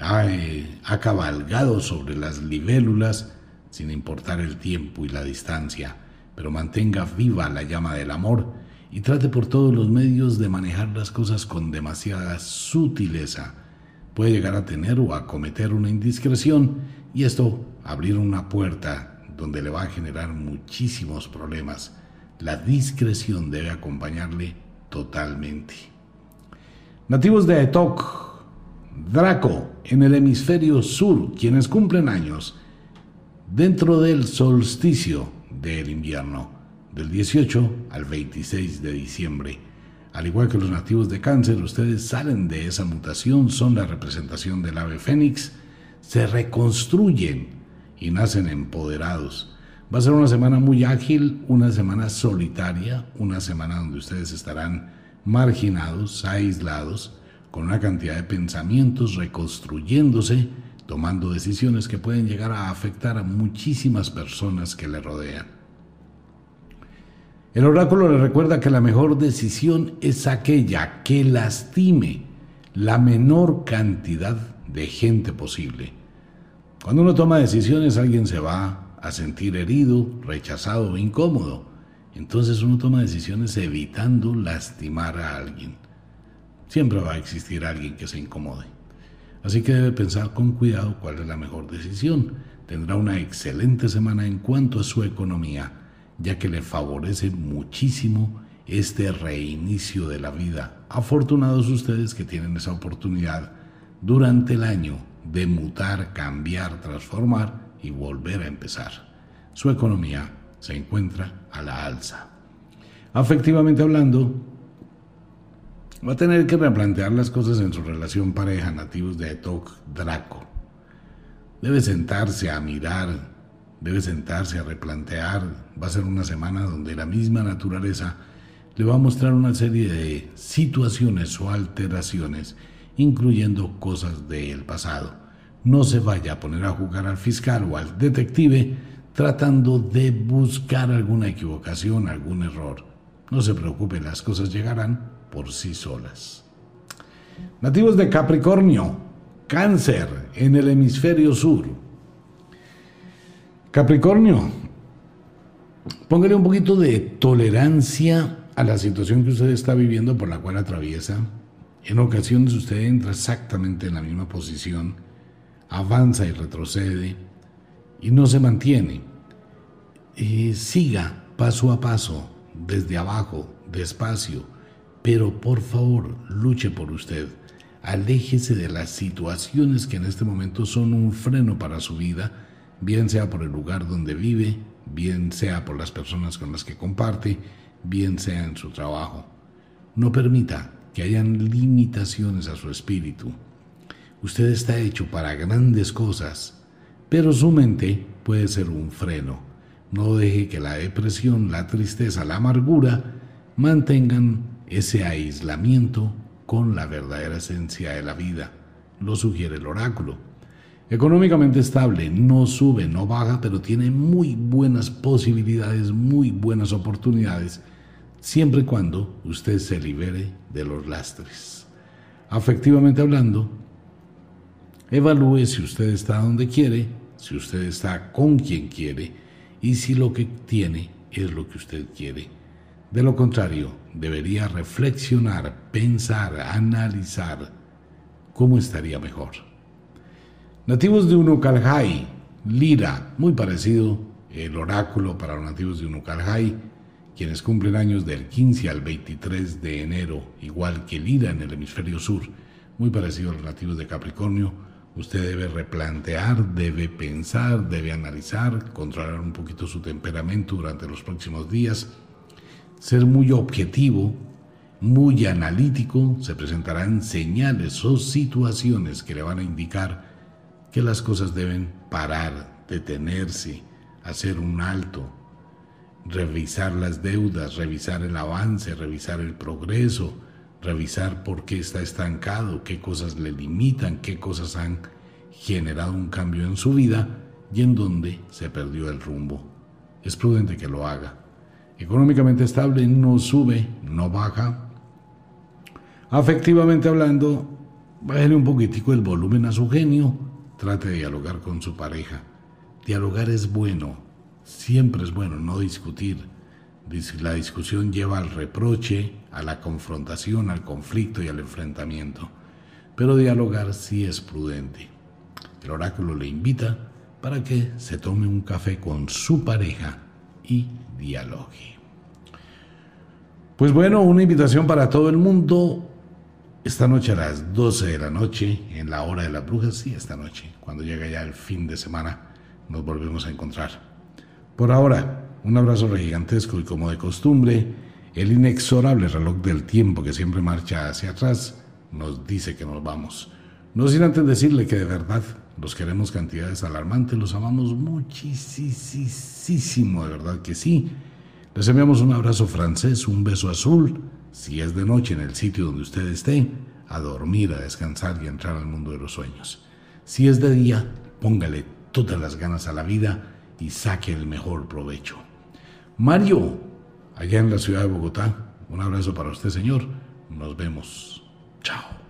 Ha, eh, cabalgado sobre las libélulas sin importar el tiempo y la distancia, pero mantenga viva la llama del amor y trate por todos los medios de manejar las cosas con demasiada sutileza. Puede llegar a tener o a cometer una indiscreción y esto abrir una puerta donde le va a generar muchísimos problemas. La discreción debe acompañarle totalmente. Nativos de Etok, Draco, en el hemisferio sur, quienes cumplen años dentro del solsticio del invierno del 18 al 26 de diciembre. Al igual que los nativos de cáncer, ustedes salen de esa mutación, son la representación del ave fénix, se reconstruyen y nacen empoderados. Va a ser una semana muy ágil, una semana solitaria, una semana donde ustedes estarán marginados, aislados, con una cantidad de pensamientos, reconstruyéndose, tomando decisiones que pueden llegar a afectar a muchísimas personas que le rodean. El oráculo le recuerda que la mejor decisión es aquella que lastime la menor cantidad de gente posible. Cuando uno toma decisiones alguien se va a sentir herido, rechazado o incómodo. Entonces uno toma decisiones evitando lastimar a alguien. Siempre va a existir alguien que se incomode. Así que debe pensar con cuidado cuál es la mejor decisión. Tendrá una excelente semana en cuanto a su economía ya que le favorece muchísimo este reinicio de la vida. Afortunados ustedes que tienen esa oportunidad durante el año de mutar, cambiar, transformar y volver a empezar. Su economía se encuentra a la alza. Afectivamente hablando, va a tener que replantear las cosas en su relación pareja nativos de Etok Draco. Debe sentarse a mirar debe sentarse a replantear. Va a ser una semana donde la misma naturaleza le va a mostrar una serie de situaciones o alteraciones, incluyendo cosas del pasado. No se vaya a poner a jugar al fiscal o al detective tratando de buscar alguna equivocación, algún error. No se preocupe, las cosas llegarán por sí solas. Nativos de Capricornio, cáncer en el hemisferio sur. Capricornio, póngale un poquito de tolerancia a la situación que usted está viviendo por la cual atraviesa. En ocasiones usted entra exactamente en la misma posición, avanza y retrocede y no se mantiene. Eh, siga paso a paso, desde abajo, despacio, pero por favor luche por usted. Aléjese de las situaciones que en este momento son un freno para su vida, bien sea por el lugar donde vive, bien sea por las personas con las que comparte, bien sea en su trabajo. No permita que hayan limitaciones a su espíritu. Usted está hecho para grandes cosas, pero su mente puede ser un freno. No deje que la depresión, la tristeza, la amargura mantengan ese aislamiento con la verdadera esencia de la vida. Lo sugiere el oráculo. Económicamente estable, no sube, no baja, pero tiene muy buenas posibilidades, muy buenas oportunidades siempre y cuando usted se libere de los lastres. Afectivamente hablando, evalúe si usted está donde quiere, si usted está con quien quiere y si lo que tiene es lo que usted quiere. De lo contrario, debería reflexionar, pensar, analizar cómo estaría mejor. Nativos de Unucalhai, Lira, muy parecido el oráculo para los nativos de Unucalhai, quienes cumplen años del 15 al 23 de enero, igual que Lira en el hemisferio sur, muy parecido a los nativos de Capricornio, usted debe replantear, debe pensar, debe analizar, controlar un poquito su temperamento durante los próximos días, ser muy objetivo, muy analítico, se presentarán señales o situaciones que le van a indicar que las cosas deben parar, detenerse, hacer un alto, revisar las deudas, revisar el avance, revisar el progreso, revisar por qué está estancado, qué cosas le limitan, qué cosas han generado un cambio en su vida y en dónde se perdió el rumbo. Es prudente que lo haga. Económicamente estable, no sube, no baja. Afectivamente hablando, bájale un poquitico el volumen a su genio, trate de dialogar con su pareja. Dialogar es bueno, Siempre es bueno no discutir. La discusión lleva al reproche, a la confrontación, al conflicto y al enfrentamiento. Pero dialogar sí es prudente. El oráculo le invita para que se tome un café con su pareja y dialogue. Pues bueno, una invitación para todo el mundo. Esta noche a las 12 de la noche, en la hora de las brujas, sí, esta noche, cuando llega ya el fin de semana, nos volvemos a encontrar. Por ahora, un abrazo gigantesco y como de costumbre, el inexorable reloj del tiempo que siempre marcha hacia atrás nos dice que nos vamos. No sin antes decirle que de verdad los queremos cantidades alarmantes, los amamos muchísimo, de verdad que sí. Les enviamos un abrazo francés, un beso azul, si es de noche en el sitio donde usted esté, a dormir, a descansar y a entrar al mundo de los sueños. Si es de día, póngale todas las ganas a la vida y saque el mejor provecho. Mario, allá en la ciudad de Bogotá, un abrazo para usted, señor. Nos vemos. Chao.